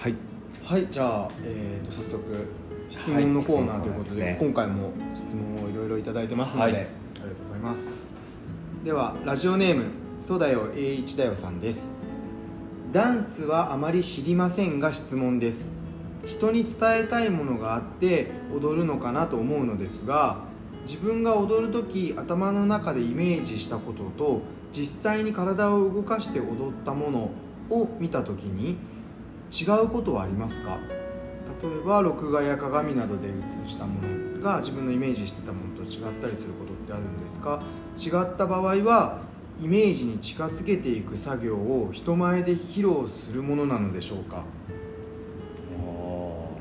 はい。はいじゃあ、えー、と早速質問のコーナーということで,、はいですね。今回も質問をいろいろいただいてますので、はい。ありがとうございます。ではラジオネームそうだよ A1 だよさんです。ダンスはあまり知りませんが質問です。人に伝えたいものがあって踊るのかなと思うのですが自分が踊る時頭の中でイメージしたことと実際に体を動かして踊ったものを見た時に違うことはありますか？例えば録画や鏡などで映したものが自分のイメージしてたものと違ったりすることってあるんですか？違った場合はイメージに近づけていく作業を人前で披露するものなのでしょうか？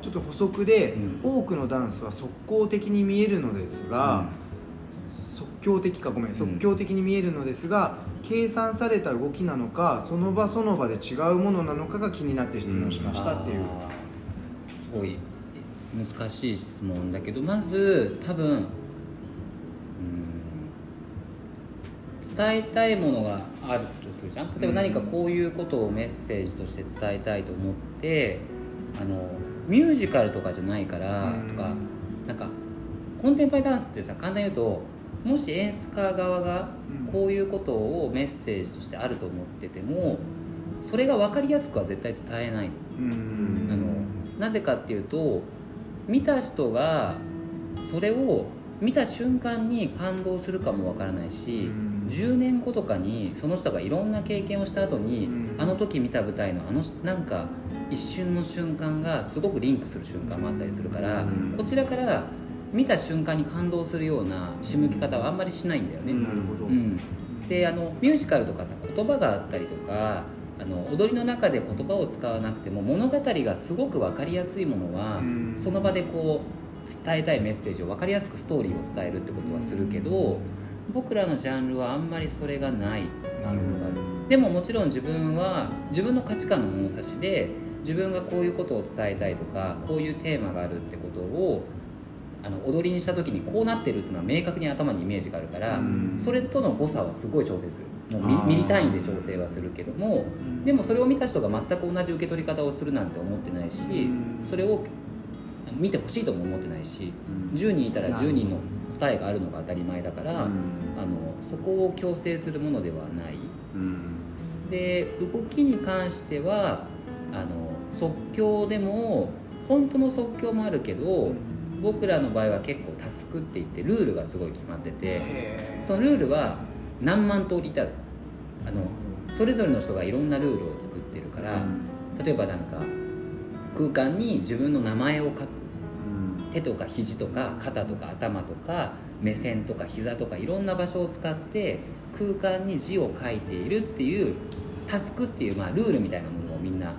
ちょっと補足で、うん。多くのダンスは即興的に見えるのですが、即興的かごめん。即興的に見えるのですが、計算された動きなのかその場その場で違うものなのかが気になって質問しましたっていう、すごい難しい質問だけどまず多分うん伝えたいものがあるとするじゃん。例えば何かこういうことをメッセージとして伝えたいと思ってあのミュージカルとかじゃないからうん。とかなんかコンテンポラリーダンスってさ簡単に言うともし演出家側がうん。こういうことをメッセージとしてあると思っててもそれが分かりやすくは絶対伝えない。うん。あのなぜかっていうと見た人がそれを見た瞬間に感動するかもわからないし、うん。10年後とかにその人がいろんな経験をした後に、うん。あの時見た舞台のあのなんか一瞬の瞬間がすごくリンクする瞬間もあったりするから、うん。こちらから見た瞬間に感動するような仕向け方はあんまりしないんだよね。なるほど、うん、であのミュージカルとかさ言葉があったりとかあの踊りの中で言葉を使わなくても物語がすごく分かりやすいものは、うん。その場でこう伝えたいメッセージを分かりやすくストーリーを伝えるってことはするけど僕らのジャンルはあんまりそれがない。なるほど。でももちろん自分は自分の価値観の物差しで自分がこういうことを伝えたいとかこういうテーマがあるってことをあの踊りにした時にこうなってるっていうのは明確に頭にイメージがあるから、うん。それとの誤差はすごい調整する。もうミミリ単位で調整はするけどもでもそれを見た人が全く同じ受け取り方をするなんて思ってないしうん。それを見てほしいとも思ってないしうん。10人いたらなるほど10人の答えがあるのが当たり前だから、あのそこを強制するものではない。で動きに関してはあの即興でも本当の即興もあるけど僕らの場合は結構タスクって言ってルールがすごい決まっててそのルールは何万通り至る。あのそれぞれの人がいろんなルールを作ってるから例えばなんか空間に自分の名前を書く。手とか肘とか肩とか頭とか目線とか膝とかいろんな場所を使って空間に字を書いているっていうタスクっていう、まあ、ルールみたいなものをみんな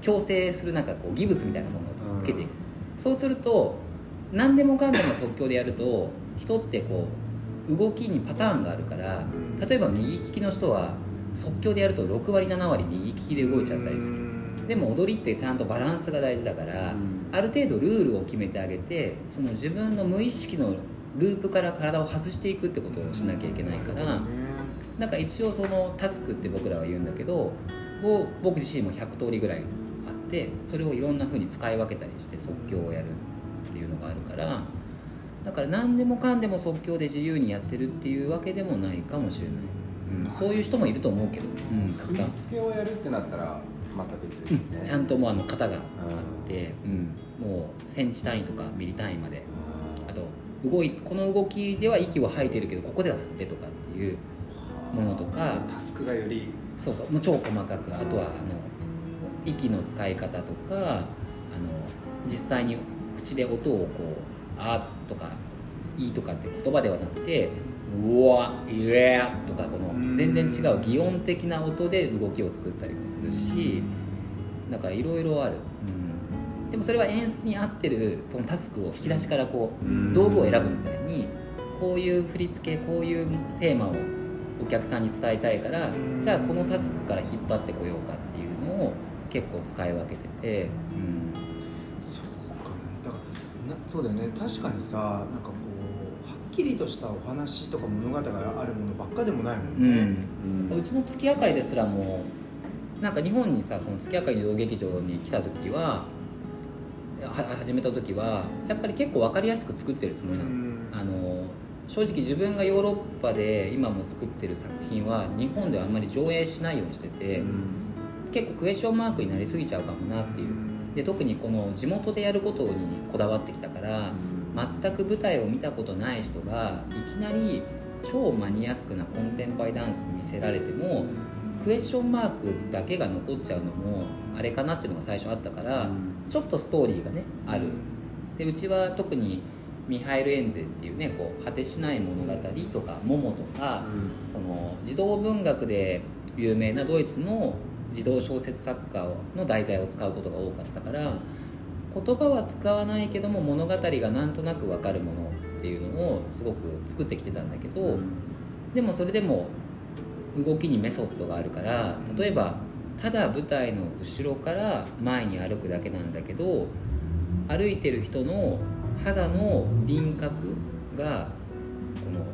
強制するなんかこうギブスみたいなものをつつけていく、そうすると何でもかんでも即興でやると人ってこう動きにパターンがあるから例えば右利きの人は即興でやると6割7割右利きで動いちゃったりする。でも踊りってちゃんとバランスが大事だから、ある程度ルールを決めてあげてその自分の無意識のループから体を外していくってことをしなきゃいけないからなんか一応そのタスクって僕らは言うんだけどを僕自身も100通りぐらいあってそれをいろんな風に使い分けたりして即興をやるいうのがあるからだから何でもかんでも即興で自由にやってるっていうわけでもないかもしれない、うん、そういう人もいると思うけど、うん、たく振さん。り付けをやるってなったらまた別ですね、ちゃんともうあの型があって、うん、もうセンチ単位とかミリ単位まで。あと動いこの動きでは息を吐いてるけどここでは吸ってとかっていうものとか。タスクがより。そうそう。もう超細かく。あとはあの息の使い方とかあの実際に口で音をこう「あ」とか「い」とかって言葉ではなくて「うわ」「いれ」とかこの全然違う擬音的な音で動きを作ったりもするしだからいろいろある、うん、でもそれは演出に合ってるそのタスクを引き出しからこう道具を選ぶみたいにこういう振り付けこういうテーマをお客さんに伝えたいからうん。じゃあこのタスクから引っ張ってこようかっていうのを結構使い分けてて、うん、そうだよね。確かにさなんかこうはっきりとしたお話とか物語があるものばっかでもないもんね、うんうちの月明かりですらもなんか日本にさその月明かりの劇場に来た時はは始めた時はやっぱり結構分かりやすく作ってるつもりなの,、あの正直自分がヨーロッパで今も作ってる作品は日本ではあんまり上映しないようにしてて、結構クエスチョンマークになりすぎちゃうかもなっていうで特にこの地元でやることにこだわってきたから全く舞台を見たことない人がいきなり超マニアックなコンテンポラリーダンス見せられてもクエスチョンマークだけが残っちゃうのもあれかなっていうのが最初あったから、ちょっとストーリーがねある。でうちは特にミハイル・エンデっていうねこう果てしない物語とか「モモ」とか、その児童文学で有名なドイツの児童小説作家の題材を使うことが多かったから言葉は使わないけども物語がなんとなく分かるものっていうのをすごく作ってきてたんだけど、でもそれでも動きにメソッドがあるから例えばただ舞台の後ろから前に歩くだけなんだけど歩いてる人の肌の輪郭がこの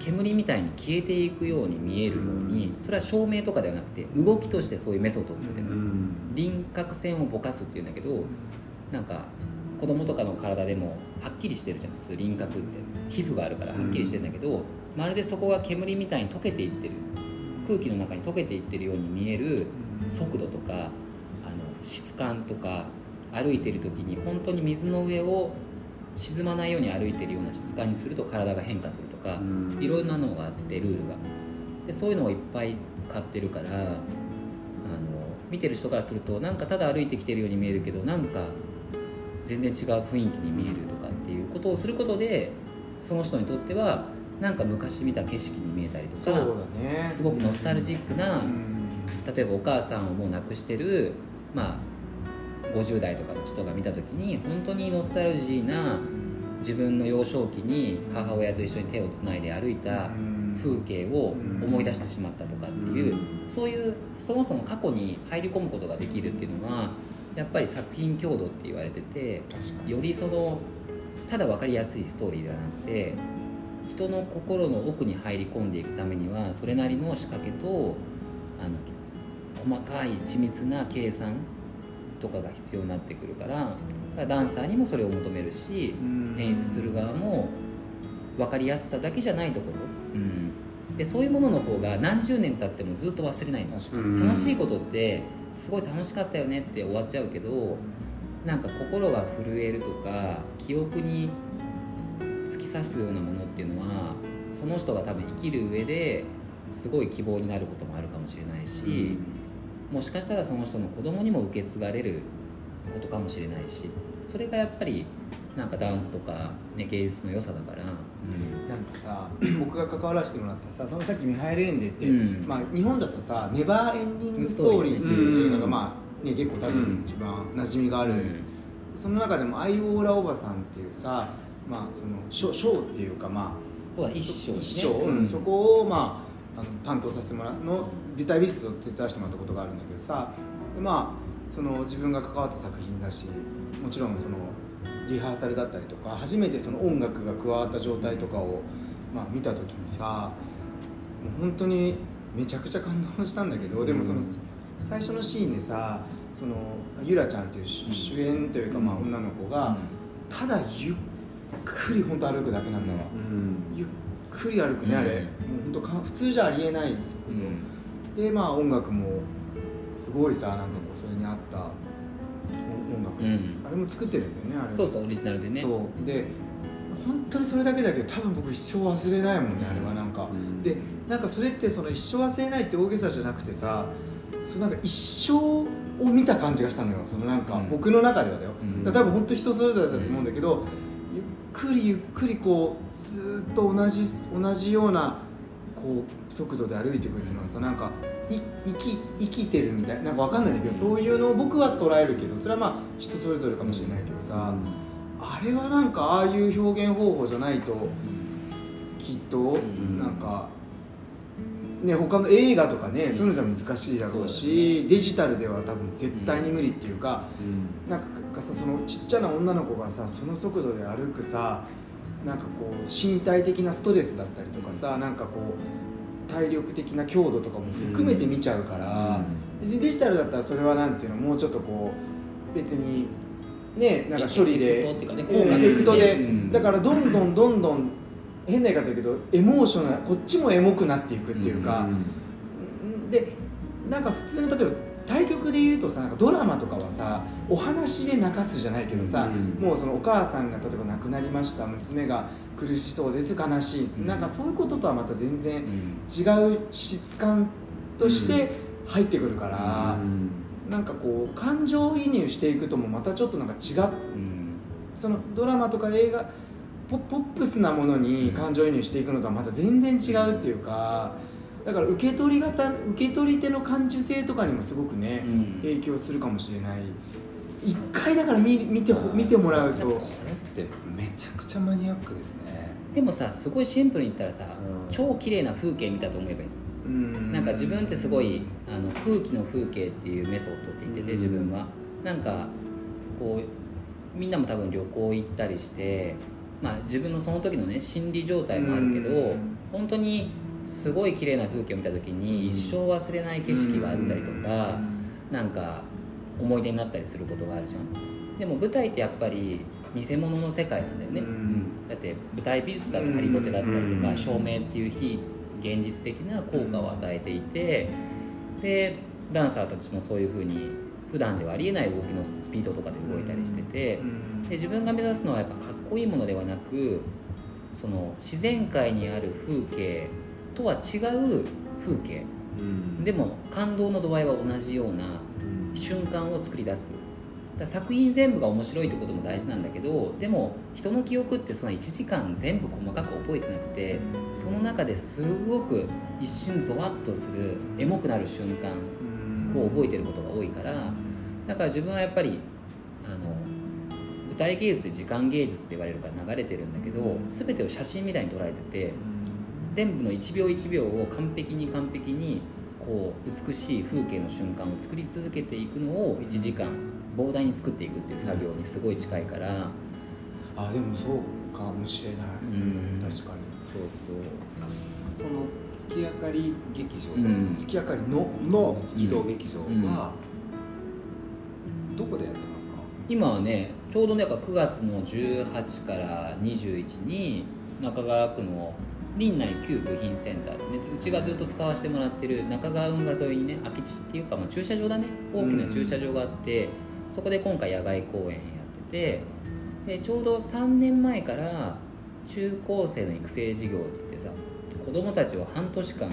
煙みたいに消えていくように見えるようにそれは照明とかではなくて動きとしてそういうメソッドを作ってる。の、輪郭線をぼかすっていうんだけどなんか子供とかの体でもはっきりしてるじゃん普通輪郭って。皮膚があるからはっきりしてるんだけど、まるでそこが煙みたいに溶けていってる。空気の中に溶けていってるように見える速度とかあの質感とか歩いてる時に本当に水の上を沈まないように歩いてるような質感にすると体が変化するとか、いろんなのがあってルールが。でそういうのをいっぱい使ってるからあの見てる人からするとなんかただ歩いてきてるように見えるけどなんか全然違う雰囲気に見えるとかっていうことをすることでその人にとってはなんか昔見た景色に見えたりとかね。すごくノスタルジックなうん。例えばお母さんをもう亡くしてるまあ50代とかの人が見た時に本当にノスタルジーな自分の幼少期に母親と一緒に手をつないで歩いた風景を思い出してしまったとかっていうそういうそもそも過去に入り込むことができるっていうのはやっぱり作品強度って言われててよりそのただ分かりやすいストーリーではなくて人の心の奥に入り込んでいくためにはそれなりの仕掛けとあの細かい緻密な計算とかが必要になってくるからダンサーにもそれを求めるし演出する側も分かりやすさだけじゃないところ、うん、でそういうものの方が何十年経ってもずっと忘れないの。確かに。楽しいことってすごい楽しかったよねって終わっちゃうけどなんか心が震えるとか記憶に突き刺すようなものっていうのはその人が多分生きる上ですごい希望になることもあるかもしれないし、もしかしたらその人の子供にも受け継がれることかもしれないしそれがやっぱりなんかダンスとか、ね、芸術の良さだから、うん。なんかさ 僕が関わらせてもらったさそのさっきミハイル・エンデって、うん。まあ、日本だとさ「ネバーエンディング・ストーリー」っていうのが、まあね、結構多分一番馴染みがある、その中でもアイオーラおばさんっていうさ、まあ、そのショショーっていうかまあそうだ一章ね。一章、うん。そこを、まあ、あの担当させてもらうの舞台美術を手伝わせてもらったことがあるんだけどさ。でまあその自分が関わった作品だしもちろんそのリハーサルだったりとか初めてその音楽が加わった状態とかを、まあ、見た時にさもう本当にめちゃくちゃ感動したんだけどでもその、最初のシーンでさそのゆらちゃんっていう主主演というか、まあ、女の子が、ただゆっくり本当歩くだけなんだわ、ゆっくり歩くねあれ、うんもう本当か普通じゃありえない速度、でまあ音楽もすごいさなんかこうそれに合った音音楽、うん。あれも作ってるんだよねあれ。そうそうオリジナルでね。そう。で本当にそれだけだけど多分僕一生忘れないもんねあれはなんか、うん。でなんかそれってその一生忘れないって大げさじゃなくてさそのなんか一生を見た感じがしたのよ。そのなんか、うん。僕の中ではだよ、うん。だ多分本当人それぞれだと思うんだけど、ゆっくりゆっくりこうずーっと同じ同じようなこう速度で歩いていくっていうのはさなんかい生き生きてるみたいなんかわかんないんだけどそういうのを僕は捉えるけどそれはまあ人それぞれかもしれないけどさ、あれはなんかああいう表現方法じゃないときっとん。なんか、ね他の映画とかねそういうのじゃ難しいだろうしデジタルでは多分絶対に無理っていうか、なんかさそのちっちゃな女の子がさその速度で歩くさなんかこう身体的なストレスだったりとかさなんかこう体力的な強度とかも含めて見ちゃうから、別にデジタルだったらそれはなんていうのもうちょっとこう別にねなんか処理でエフェクトで、うん。だからどんどんどんどん変な言い方だけどエモーショナルこっちもエモくなっていくっていうか、でなんか普通の例えばで言うとさなんかドラマとかはさお話で泣かすじゃないけどさ、うん。もうそのお母さんが例えば亡くなりました娘が苦しそうです悲しい、うん。なんかそういうこととはまた全然うん。違う質感として入ってくるから、なんかこう感情移入していくともまたちょっとなんか違っうん。そのドラマとか映画ポポップスなものに感情移入していくのとはまた全然違うっていうかだから受け取り方受け取り手の感受性とかにもすごくね、うん。影響するかもしれない。一回だから見見てほ見てもらうと。これってめちゃくちゃマニアックですね。でもさすごいシンプルに言ったらさ、うん。超綺麗な風景見たと思えばいいうん。なんか自分ってすごいあの空気の風景っていうメソッドって言っててうん。自分は。なんかこうみんなも多分旅行行ったりしてまあ自分のその時のね心理状態もあるけどうん。本当にすごい綺麗な風景を見た時に一生忘れない景色があったりとかなんか思い出になったりすることがあるじゃん。でも舞台ってやっぱり偽物の世界なんだよね、だって舞台美術だってハリボテだったりとうん。か照明っていう非現実的な効果を与えていてでダンサーたちもそういうふうに普段ではありえない動きのスピードとかで動いたりしててうん。で自分が目指すのはやっぱかっこいいものではなくその自然界にある風景とは違う風景。でも感動の度合いは同じような瞬間を作り出す。作品全部が面白いってことも大事なんだけどでも人の記憶ってそんな1時間全部細かく覚えてなくてその中ですごく一瞬ゾワッとするエモくなる瞬間を覚えてることが多いからだから自分はやっぱりあの舞台芸術って時間芸術って言われるから流れてるんだけど全てを写真みたいに捉えてて全部の1秒1秒を完璧に完璧にこう美しい風景の瞬間を作り続けていくのを1時間膨大に作っていくっていう作業にすごい近いからあでもそうかもしれない、うん。確かに。そうそう。その月明かり劇場。うん。月明かりのの移動劇場うん。はどこでやってますか？今はねちょうどねやっぱ9月の18から21に中川区の林内旧部品センターでねうちがずっと使わせてもらってる中川運河沿いにね空き地っていうか、まあ、駐車場だね。大きな駐車場があって、そこで今回野外公演やっててでちょうど3年前から中高生の育成事業って言ってさ子供たちを半年間、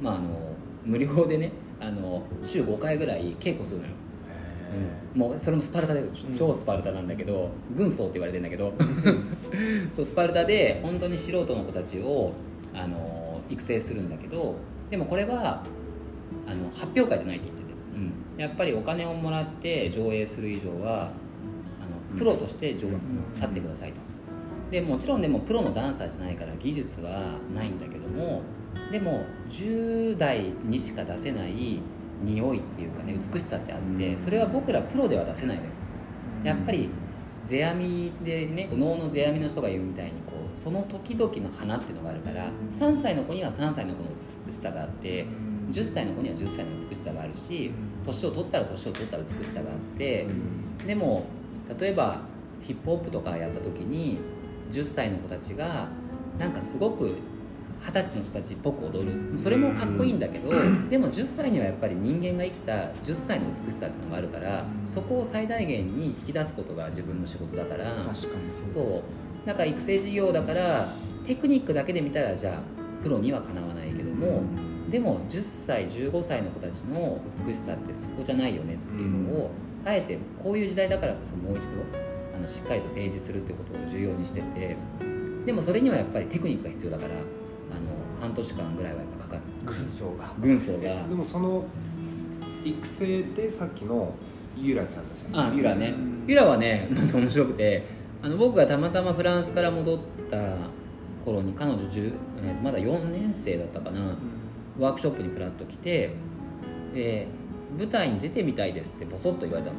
まあ、あの無料でねあの週5回ぐらい稽古するのよ。うん、もうそれもスパルタで超スパルタなんだけど、軍曹って言われてんだけど。そうスパルタで本当に素人の子たちをあの育成するんだけどでもこれはあの発表会じゃないって言ってて、うん、やっぱりお金をもらって上映する以上はあのプロとして上、ん。立ってくださいと。でもちろんでもプロのダンサーじゃないから技術はないんだけどもでも10代にしか出せない匂いっていうかね美しさってあってそれは僕らプロでは出せないのよ。やっぱり世阿弥でね能の世阿弥の人が言うみたいにこうその時々の花っていうのがあるから3歳の子には3歳の子の美しさがあって10歳の子には10歳の美しさがあるし年を取ったら年を取った美しさがあってでも例えばヒップホップとかやった時に10歳の子たちがなんかすごく二十歳の人たちっぽく踊る。それもかっこいいんだけどでも10歳にはやっぱり人間が生きた10歳の美しさっていうのがあるからそこを最大限に引き出すことが自分の仕事だから確かにそうそう。だから育成事業だからテクニックだけで見たらじゃあプロにはかなわないけどもでも10歳15歳の子たちの美しさってそこじゃないよねっていうのをあえてこういう時代だからこそもう一度あのしっかりと提示するってことを重要にしててでもそれにはやっぱりテクニックが必要だから半年間ぐらいはやっぱかかる。軍曹が。軍曹が。でもその育成でさっきのゆらちゃんでしたあユラね。うん。ユラはねなんと面白くてあの僕がたまたまフランスから戻った頃に彼女10、えーまだ4年生だったかな。ワークショップにプラッと来てで舞台に出てみたいですってボソッと言われたの。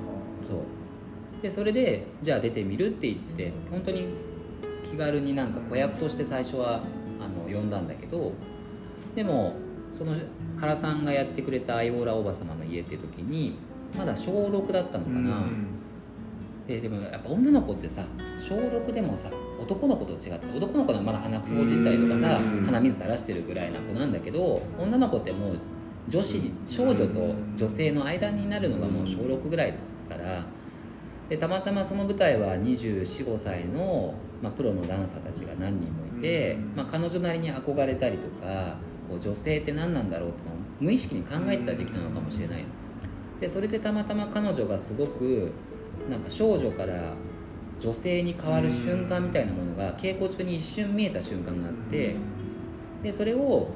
そう。でそれでじゃあ出てみるって言って本当に気軽になんか子役として最初は呼んだんだけどでもその原さんがやってくれたアイオーラおば様の家っていう時にまだ小6だったのかな、ででもやっぱ女の子ってさ小6でもさ男の子と違って男の子はまだ鼻くそほじったりとかさうん。鼻水垂らしてるぐらいな子なんだけど女の子ってもう女子少女と女性の間になるのがもう小6ぐらいだからでたまたまその舞台は245歳の、まあ、プロのダンサーたちが何人もいて、うん。まあ、彼女なりに憧れたりとかこう女性って何なんだろうってのを無意識に考えてた時期なのかもしれないの。でそれでたまたま彼女がすごくなんか少女から女性に変わる瞬間みたいなものが稽古中に一瞬見えた瞬間があってでそれを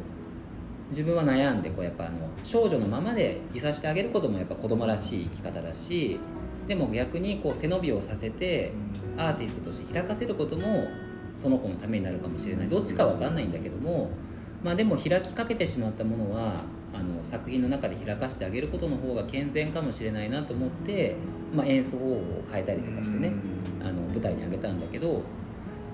自分は悩んでこうやっぱあの少女のままでいさせてあげることもやっぱ子供らしい生き方だしでも逆にこう背伸びをさせてアーティストとして開かせることもその子のためになるかもしれない。どっちかは分かんないんだけどもまあでも開きかけてしまったものはあの作品の中で開かしてあげることの方が健全かもしれないなと思って、まあ、演奏方法を変えたりとかしてねあの舞台に上げたんだけど、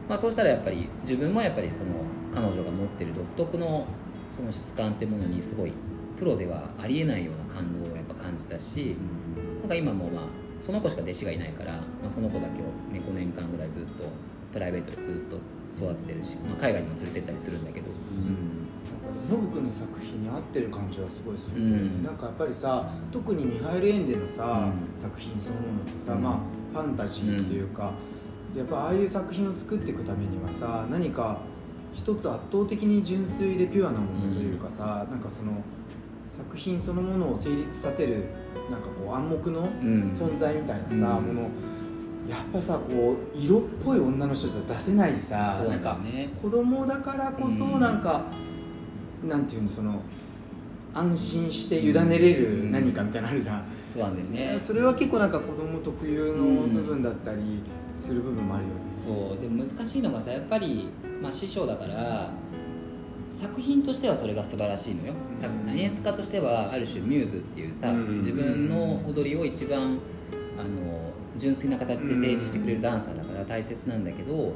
まあ、そうしたらやっぱり自分もやっぱりその彼女が持ってる独特のその質感ってものにすごいプロではありえないような感動をやっぱ感じたしなんか今もまあその子しか弟子がいないから、まあ、その子だけを、ね、5年間ぐらいずっとプライベートでずっと育ててるし、まあ、海外にも連れてったりするんだけど、ノブ君の作品に合ってる感じはすごいするけどね、うん。なんかやっぱりさ特にミハエル・エンデのさ、うん。作品そのものってさ、うん。まあファンタジーっていうか、やっぱああいう作品を作っていくためにはさ何か一つ圧倒的に純粋でピュアなものというかさ、なんかその作品そのものを成立させるなんかこう暗黙のうん。存在みたいなさ、うん。もの。やっぱさこう色っぽい女の人じゃ出せないさそうなんか子供だからこそうん。なんか、なんていうのその安心して委ねれる何かみたいなのあるじゃん、そうなんだよね。それは結構なんか子供特有の部分だったりする部分もあるよね、そう。でも難しいのがさやっぱり、まあ、師匠だから作品としてはそれが素晴らしいのよ、作演出家としてはある種ミューズっていうさ、うん。自分の踊りを一番あの純粋な形で提示してくれるダンサーだから大切なんだけど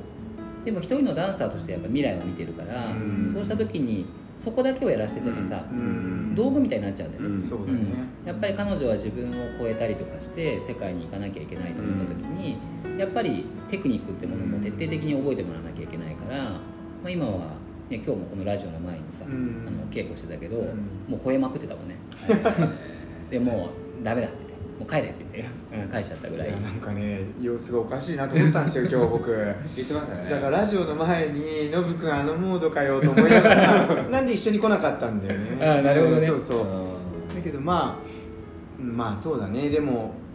でも一人のダンサーとしてやっぱ未来を見てるから、うん。そうした時にそこだけをやらせててもさ、うん。道具みたいになっちゃうんだよね、うん。そうだね、うん。やっぱり彼女は自分を超えたりとかして世界に行かなきゃいけないと思った時に、やっぱりテクニックってものも徹底的に覚えてもらわなきゃいけないから、まあ、今は、ね、今日もこのラジオの前にさ、うん。あの稽古してたけど、ん。もう吠えまくってたもんね。でもうダメだって言って。もう帰れって言って、うん、返しちゃったぐらい。いやなんかね様子がおかしいなと思ったんですよ今日僕。言ってましたね。だからラジオの前にノブ君あのモードかよと思いながら なんで一緒に来なかったんだよね。あなるほどね。そうそう。うだけどまあうんまあそうだね。でもまあ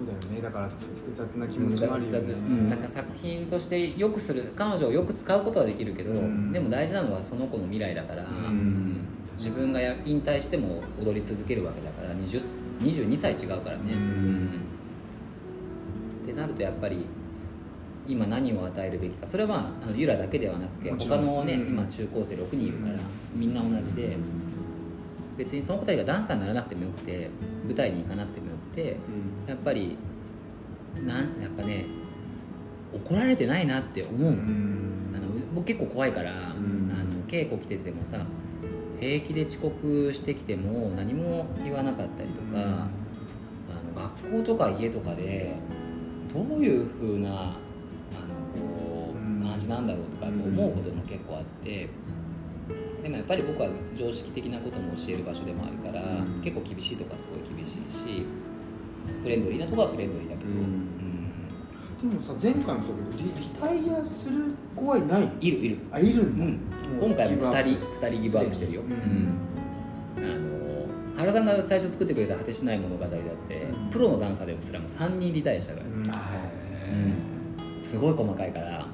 そうだよね。だから複雑な気持ちもあるよね。うん、なんか作品としてよくする彼女をよく使うことはできるけど、うん。でも大事なのはその子の未来だから、ん。自分がや引退しても踊り続けるわけだから20 22歳違うからね、うん。ってなるとやっぱり今何を与えるべきか。それはあのユラだけではなくて他のね、うん。今中高生6人いるから、うんみんな同じで別にその子たちがダンサーにならなくてもよくて舞台に行かなくてもよくてやっぱりなんやっぱね怒られてないなって思ううん。あの僕結構怖いから、ん。あの稽古来ててもさ平気で遅刻してきても何も言わなかったりとか、あの学校とか家とかでどういう風なあのこうん。う感じなんだろうとか思うことも結構あって。でもやっぱり僕は常識的なことも教える場所でもあるから、うん。結構厳しいとこはすごい厳しいしフレンドリーなとこはフレンドリーだけど、うん。うん。でもさ前回もそうだけどリリタイアする子はいない？いるいる。あいるんだ、うん。今回も2ギブアップ。人二人ギブアップしてるよ、あの原さんが最初作ってくれた果てしない物語だって、うん。プロのダンサーですらも3人リタイアしたから、うん。すごい細かいから、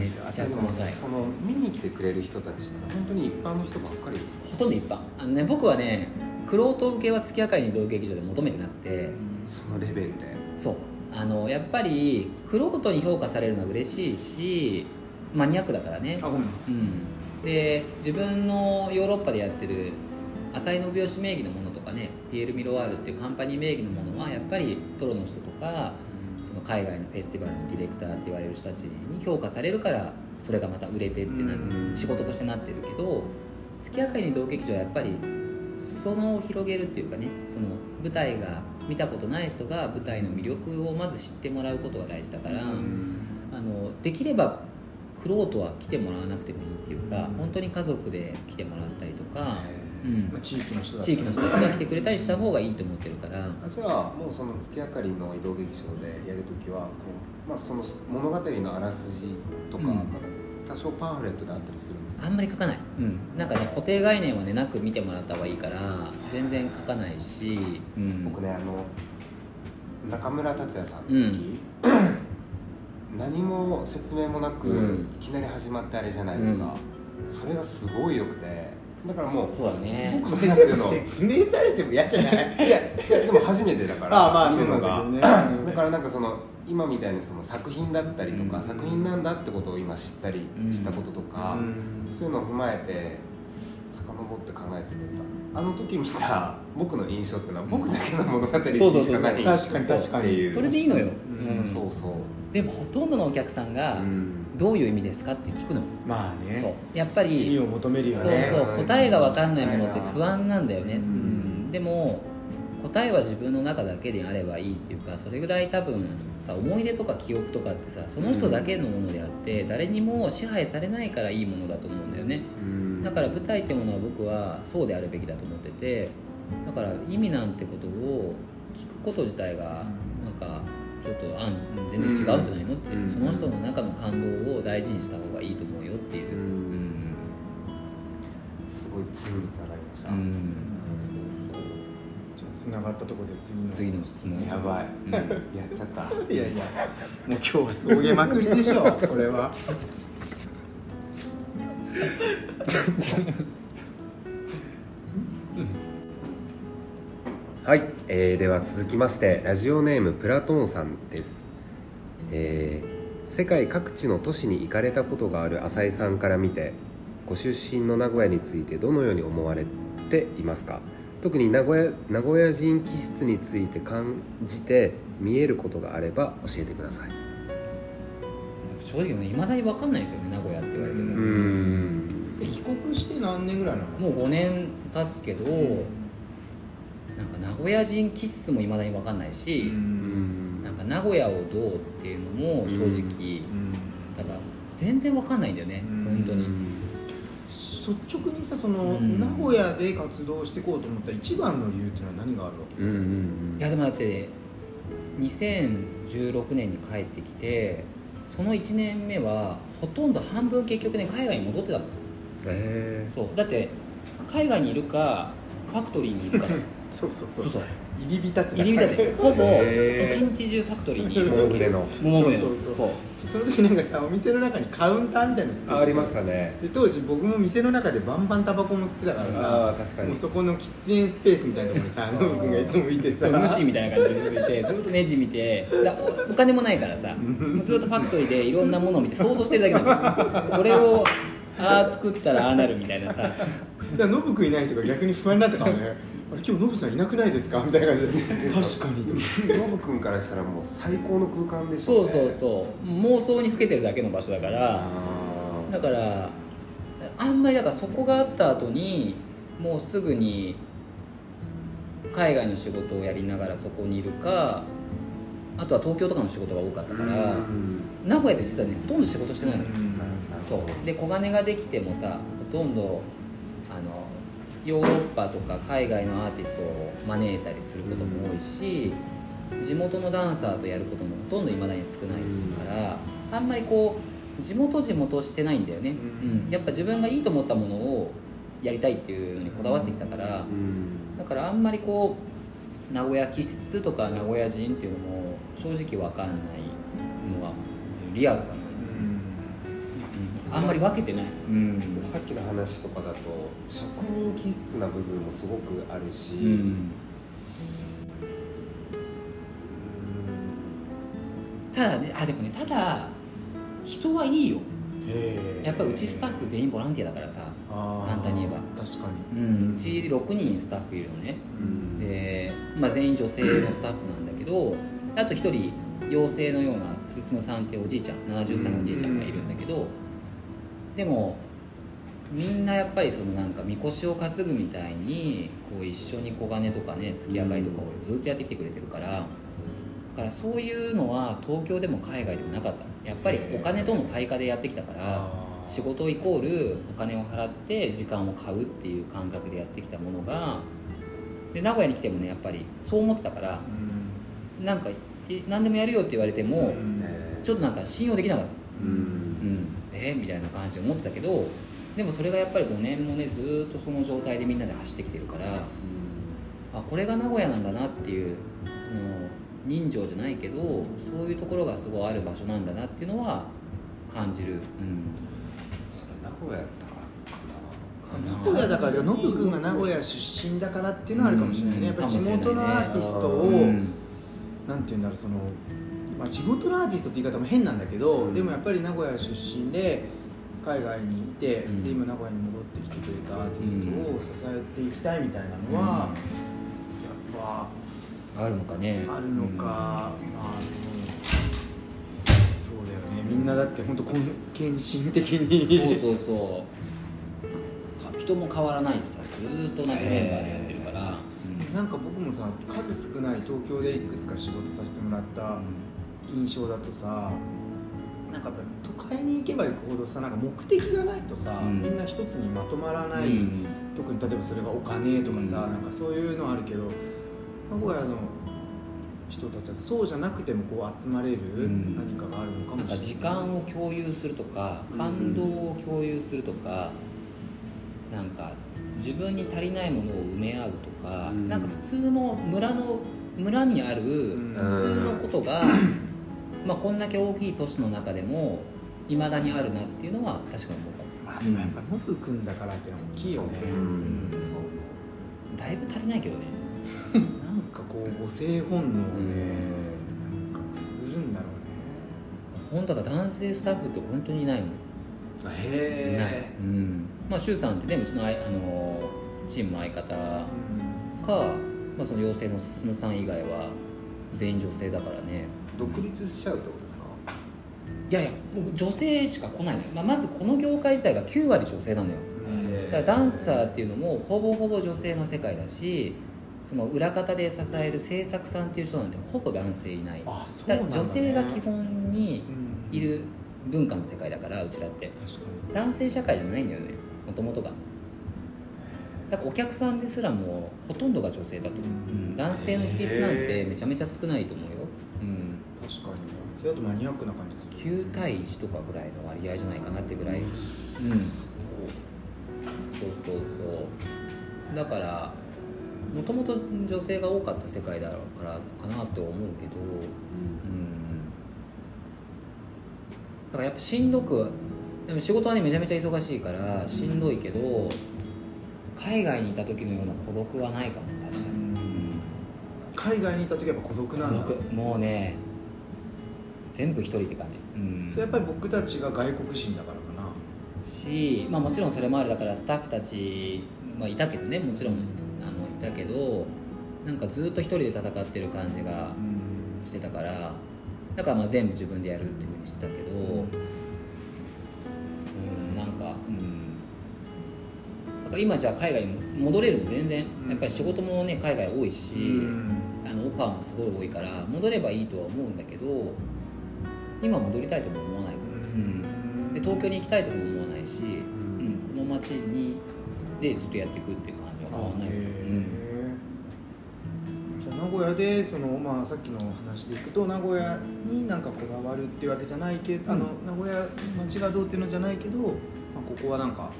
ですよちゃ細かいこの見に来てくれる人たちって本当に一般の人ばっかりですか？ほとんど一般。あのね僕はねクロ受けは月明かりに同劇場で求めてなくて。そのレベルで？そう。あのやっぱりクロートに評価されるのは嬉しいしマニアックだからね。あごめん。うん、で自分のヨーロッパでやってる浅井信義名義のものとかねピエール・ミロワールっていうカンパニー名義のものはやっぱりプロの人とか海外のフェスティバルのディレクターって言われる人たちに評価されるからそれがまた売れてってなる、うん仕事としてなってるけど月明かりの同劇場はやっぱりそのを広げるっていうかねその舞台が見たことない人が舞台の魅力をまず知ってもらうことが大事だから、あのできればクロートは来てもらわなくてもいいっていうか、本当に家族で来てもらったりとか、うんまあ、地域の人地域の人たちが来てくれたりした方がいいと思ってるから。あじゃあもうその月明かりの移動劇場でやるときはこう、まあ、その物語のあらすじとか、うん。まあ多少パンフレットであったりするんですかあんまり書かない、うん、なんかね固定概念はねなく見てもらった方がいいから全然書かないし、うん、僕ねあの中村達也さんの時、うん。何も説明もなく、うん。いきなり始まってあれじゃないですか、それがすごい良くてだからもうそうだね。僕が見てるの説明されても嫌じゃない？いやいやでも初めてだからああまあそうなんだけどねだからなんかその今みたいにその作品だったりとか、うん。作品なんだってことを今知ったりしたこととか、うん。そういうのを踏まえて遡って考えてみた。あの時見た僕の印象っていうのは僕だけの物語にそうそうそうしかない確かに確かに。それでいいのよ、うん。うん。そうそう、でもほとんどのお客さんがうんどういう意味ですかって聞くの、まあね。そう。やっぱり意味を求めるよそうねそう答えが分かんないものって不安なんだよね、ううん。ん、でも答えは自分の中だけであればいいっていうかそれぐらい多分さ思い出とか記憶とかってさその人だけのものであって誰にも支配されないからいいものだと思うんだよね。うん。だから舞台ってものは僕はそうであるべきだと思っててだから意味なんてことを聞くこと自体がなんかちょっとあん全然違うんじゃないのって、うん。その人の中の感動を大事にした方がいいと思うよっていう。う、ん。うんすごいツールつながりました、つながったところで次の。次の質問。やばい、うん。やっちゃった。いやいや。もう今日は峠まくりでしょこれははい、えーでは続きましてラジオネームプラトーンさんです、えー世界各地の都市に行かれたことがある浅井さんから見てご出身の名古屋についてどのように思われていますか？特に名古屋名古屋人気質について感じて見えることがあれば教えてください。正直ねいまだに分かんないですよね名古屋って言われても、ううん。え帰国して何年ぐらいなの？もう5年経つけど、なんか名古屋人気質もいまだに分かんないし、なんか名古屋をどうっていうのも正直、だから全然分かんないんだよね、うん。本当に、率直にさその、うん。名古屋で活動していこうと思った一番の理由っていうのは何があるわけ？うんうんいやでもだって2016年に帰ってきてその1年目はほとんど半分結局ね海外に戻ってたの。えそう。だって海外にいるかファクトリーにいるか そうそうそう。そう入り浸って入り浸って。ほぼ一日中ファクトリーに。いー、る桃切れの桃梅のそうそうそう。そう。その時なんかさお店の中にカウンターみたいなの作ってあありましたね。で当時僕も店の中でバンバンタバコも吸ってたからさあー確かに。もうそこの喫煙スペースみたいなところにさノブ君がいつもいてさ。そう無視みたいな感じでいてずっとネジ見てだおお金もないからさずっとファクトリーでいろんなものを見て想像してるだけなのこれをああ作ったらああなるみたいなさ。だからノブ君いない人が逆に不安になったからね今日ノブさんいなくないですか？みたいな感じで。確かに。ノブ君からしたらもう最高の空間でしょそうそうそう。妄想にふけてるだけの場所だから。あだからあんまりだからそこがあった後にもうすぐに海外の仕事をやりながらそこにいるかあとは東京とかの仕事が多かったーからうん名古屋で実はねほとんど仕事してないの、そう。で小金ができてもさほとんどヨーロッパとか海外のアーティストを招いたりすることも多いし、地元のダンサーとやることもほとんどいまだに少ないから、あんまりこう地元地元してないんだよね、ううん。んやっぱ自分がいいと思ったものをやりたいっていうのにこだわってきたから、うん。だからあんまりこう名古屋気質とか名古屋人っていうのも正直わかんないのがリアルかな、うんあんまり分けてない、うん。さっきの話とかだと職人気質な部分もすごくあるし、うん。ただねあでもねただ人はいいよ。やっぱうちスタッフ全員ボランティアだからさ、簡単に言えば。確かうん、うち6人スタッフいるのね。うん。で、まあ、全員女性のスタッフなんだけどあと1人妖精のような進さんっておじいちゃん70歳のおじいちゃんがいるんだけどでもみんなやっぱりそのなんかみこしを担ぐみたいにこう一緒に小金とかね月明かりとかをずっとやってきてくれてるから、だからそういうのは東京でも海外でもなかった。やっぱりお金との対価でやってきたから仕事イコールお金を払って時間を買うっていう感覚でやってきたものがで名古屋に来てもねやっぱりそう思ってたからなんかえ何でもやるよって言われても、ちょっとなんか信用できなかった、えみたいな感じで思ってたけどでもそれがやっぱり5年もねずーっとその状態でみんなで走ってきてるからあこれが名古屋なんだなっていう人情じゃないけどそういうところがすごいある場所なんだなっていうのは感じる、うん、それ名古屋やったからかな。名古屋。だからノブ君が名古屋出身だからっていうのはあるかもしれないね。やっぱ地元のアーティストを、うん。なんて言うんだろうその、まあ、地元のアーティストって言い方も変なんだけど、うん。でもやっぱり名古屋出身で海外にいて、うん。で今名古屋に戻ってきてくれたアーティストを支えていきたいみたいなのは、やっあるのかね。ぱあるのか、まあうんそうだよね。みんなだって本当献身的うんに。そうそうそう。か人も変わらないしさずーっと同じメンバーでやってるから、うん。なんか僕もさ数少ない東京でいくつか仕事させてもらった印象だとさなんか都会に行けば行くほどさなんか目的がないとさ、うん。みんな一つにまとまらない、うん。特に例えばそれがお金とかさ、うん。なんかそういうのあるけど名古屋の人たちはそうじゃなくてもこう集まれるん。何かがあるのかもしれない、時間を共有するとか感動を共有するとか、なんか自分に足りないものを埋め合うとか、うん。なんか普通の村の村にあるうん。普通のことが、まあこんだけ大きい都市の中でもいまだにあるなっていうのは確かに思うまあでもやっぱノブ君だからっていうのは大きいよね、そううん。だいぶ足りないけどね。なんかこう母性本能をね、なんかくすぐるんだろうね。本当だから男性スタッフって本当にいないもん。へない、うん、まあ周さんってねうちのあいあのチームの相方か、まあ、その妖精の進さん以外は全員女性だからね独立しちゃうってことですか？いやいやもう女性しか来ないのよ、まあ、まずこの業界自体が9割女性なのよ。だからダンサーっていうのもほぼほぼ女性の世界だしその裏方で支える制作さんっていう人なんてほぼ男性いない。あそうだなんだ、ね、女性が基本にうんいる文化の世界だからうちらって。確かに。男性社会じゃないんだよねもともとが。だからお客さんですらもほとんどが女性だと。思う、うん。男性の比率なんてめちゃめちゃ少ないと思うよ、うん、確かにそれだとマニアックな感じする9対1とかぐらいの割合じゃないかなってぐらい。うん。そうそうそう。だからもともと女性が多かった世界だからかなと思うけど。うん。だからやっぱしんどくでも仕事はねめちゃめちゃ忙しいからしんどいけど海外にいた時のような孤独はないかも確かに、うん。海外にいた時はやっぱ孤独なんだ。孤独もうね全部一人って感じ、うん。それやっぱり僕たちが外国人だからかな。し、まあ、もちろんそれもある。だからスタッフたち、まあ、いたけどね。もちろんあのいたけどなんかずっと一人で戦ってる感じがうん。してたからだからまあ全部自分でやるっていうふうにしてたけど、うん、なんかうん。なんか今じゃあ海外に戻れるの？全然。やっぱり仕事もね海外多いし、うん。あのオファーもすごい多いから戻ればいいとは思うんだけど今戻りたいとも思わないから、うん、で東京に行きたいとも思わないし、うん、この街にでずっとやっていくっていう感じは変わらない。から、へうん。えじゃあ名古屋でその、まあ、さっきの話でいくと名古屋になんかこだわるっていうわけじゃないけど、あの名古屋街がどうっていうのじゃないけど、まあ、ここはなんか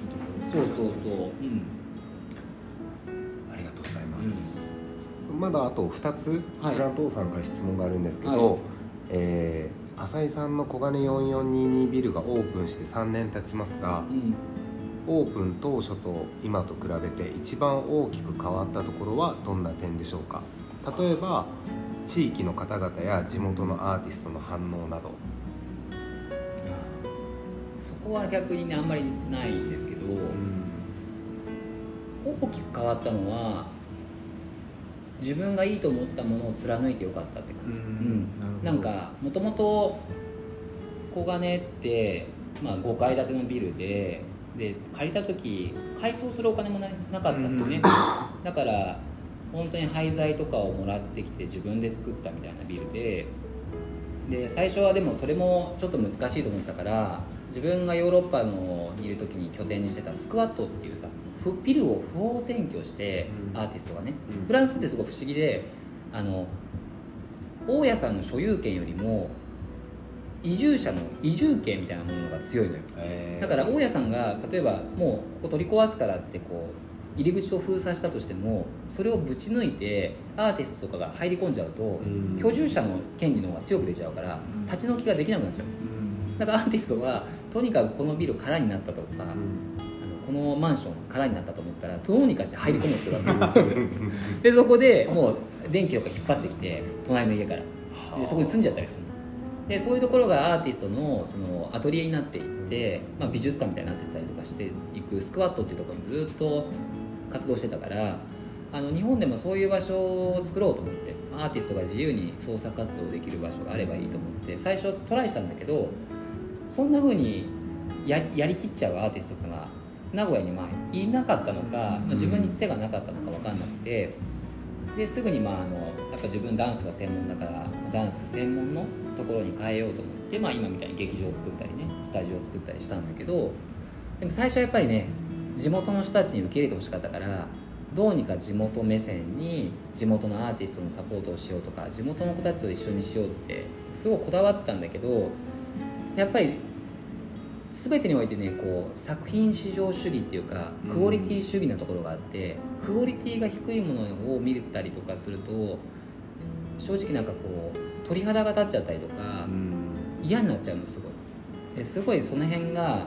いいところそうそうそう、うん、ありがとうございます、まだあと2つはい。プラトーさんから質問があるんですけど、はいえー浅井さんの小金4422ビルがオープンして3年経ちますがうん、オープン当初と今と比べて一番大きく変わったところはどんな点でしょうか？例えば地域の方々や地元のアーティストの反応など。そこは逆にねあんまりないんですけど、大きく変わったのは自分がいいと思ったものを貫いてよかったって感じ、うんうん。なんかもともと小金ってまあ、5階建てのビルでで借りた時改装するお金もななかったんでね、だから本当に廃材とかをもらってきて自分で作ったみたいなビルでで最初はでもそれもちょっと難しいと思ったから自分がヨーロッパのにいる時に拠点にしてたスクワットっていうさフビルを不法占拠してうん。アーティストがね、うん。フランスってすごい不思議であの大家さんの所有権よりも移住者の移住権みたいなものが強いのよ。だから大家さんが例えばもうここ取り壊すからってこう入り口を封鎖したとしてもそれをぶち抜いてアーティストとかが入り込んじゃうと、うん。居住者の権利の方が強く出ちゃうからうん。立ち退きができなくなっちゃう。だからアーティストはとにかくこのビル空になったとか、あのこのマンション空になったと思ったらどうにかして入り込むっていうわけでそこでもう電気とか引っ張ってきて隣の家から。でそこに住んじゃったりするの。でそういうところがアーティストのそのアトリエになっていって、まあ、美術館みたいになってったりとかしていくスクワットっていうところにずっと活動してたからあの日本でもそういう場所を作ろうと思ってアーティストが自由に創作活動できる場所があればいいと思って最初トライしたんだけどそんな風にややりきっちゃうアーティストっていうのが名古屋にまあいなかったのか、まあ、自分に手がなかったのか分かんなくてですぐにまああのやっぱ自分ダンスが専門だからダンス専門のところに変えようと思って、まあ、今みたいに劇場を作ったりねスタジオを作ったりしたんだけどでも最初はやっぱりね地元の人たちに受け入れてほしかったからどうにか地元目線に地元のアーティストのサポートをしようとか地元の子たちと一緒にしようってすごいこだわってたんだけどやっぱり全てにおいてねこう作品至上主義っていうかクオリティ主義なところがあって、クオリティが低いものを見れたりとかすると正直なんかこう鳥肌が立っちゃったりとかうん。嫌になっちゃうのすごい。ですごいその辺が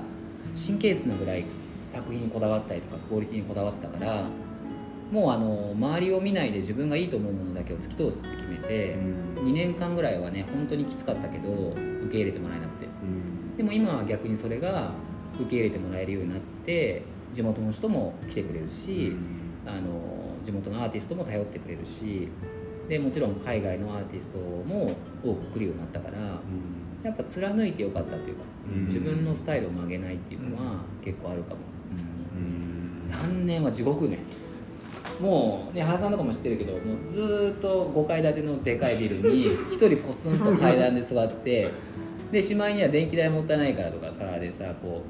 神経質なぐらい作品にこだわったりとかクオリティにこだわったからもうあの周りを見ないで自分がいいと思うものだけを突き通すって決めて2年間ぐらいはね本当にきつかったけど受け入れてもらえなくて。うんでも今は逆にそれが受け入れてもらえるようになって地元の人も来てくれるし、あの地元のアーティストも頼ってくれるしでもちろん海外のアーティストも多く来るようになったからやっぱ貫いてよかったっていうか、うん。自分のスタイルを曲げないっていうのは結構あるかも、うん。3年は地獄ね。もうね原さんとかも知ってるけどもうずーっと5階建てのでかいビルに1人ポツンと階段で座ってでしまいには電気代もったいないからとかさでさこ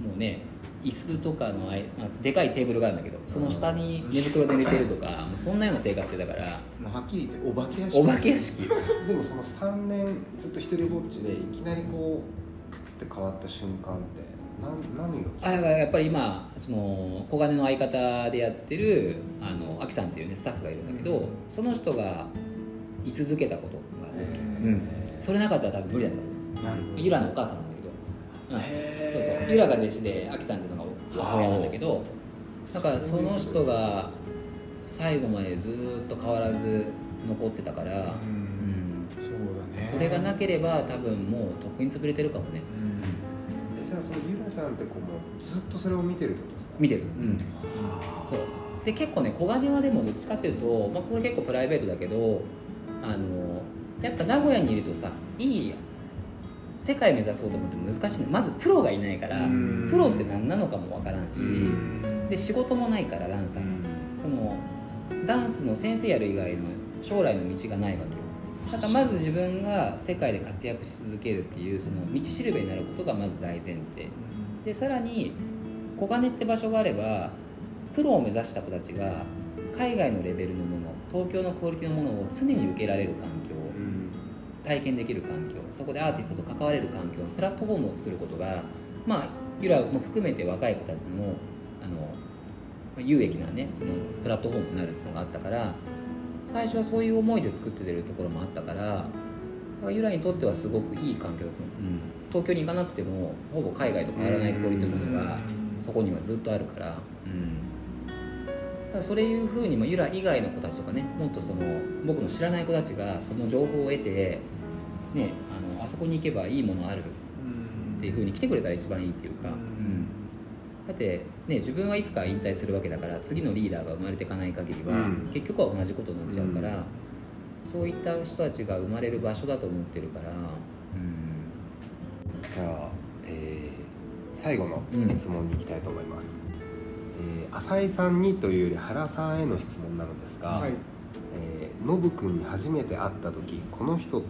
うもうね椅子とかのあでかいテーブルがあるんだけどその下に寝袋で寝てるとかもうそんなような生活してたから。はっきり言ってお化け屋敷。お化け屋敷。でもその3年ずっと一人ぼっちでいきなりこうプッて変わった瞬間って何何があやっぱり今その小金の相方でやってるあのアキさんっていうねスタッフがいるんだけど、その人が居続けたことが大きい、うん、それなかったら多分無理だったなるほどユラのお母さんなんだけど、うん、へそうーそう。ユラが弟子でアキさんっていうのが母親なんだけどだからその人が最後までずーっと変わらず残ってたから、ううん。んそうだね。それがなければ多分もうとっくに潰れてるかもね。うん。えじゃあそのゆらちゃんってこうもうずっとそれを見てるってことですか？見てる、うん、はあそう。で結構ね小金はでもどっちかっていうと、まあ、これ結構プライベートだけどあのやっぱ名古屋にいるとさいい世界目指そうと思って難しい。のまずプロがいないからうん。プロって何なのかもわからんしうん。で仕事もないからダンサー。うん。そのダンスの先生やる以外の将来の道がないわけよ。だからまず自分が世界で活躍し続けるっていうその道しるべになることがまず大前提。でさらに小金って場所があればプロを目指した子たちが海外のレベルのもの東京のクオリティのものを常に受けられる環境うん。体験できる環境そこでアーティストと関われる環境プラットフォームを作ることがまあユラも含めて若い子たちのあの有益なねそのプラットフォームになるのがあったから最初はそういう思いで作ってるところもあったからだからユラにとってはすごくいい環境だと思う。東京に行かなくてもほぼ海外と変わらないクオリティのものがそこにはずっとあるから,、うん、だからそれいうふうに、まあ、ユラ以外の子たちとかねもっとその僕の知らない子たちがその情報を得て、ね、あのあそこに行けばいいものあるっていうふうに来てくれたら一番いいっていうか、うん。うん。だって、ね、自分はいつか引退するわけだから次のリーダーが生まれていかない限りは、うん。結局は同じことになっちゃうから、そういった人たちが生まれる場所だと思ってるから、うん、じゃあ、えー最後の質問に行きたいと思います、えー浅井さんにというより原さんへの質問なのですが、はい。えーノブ君に初めて会った時この人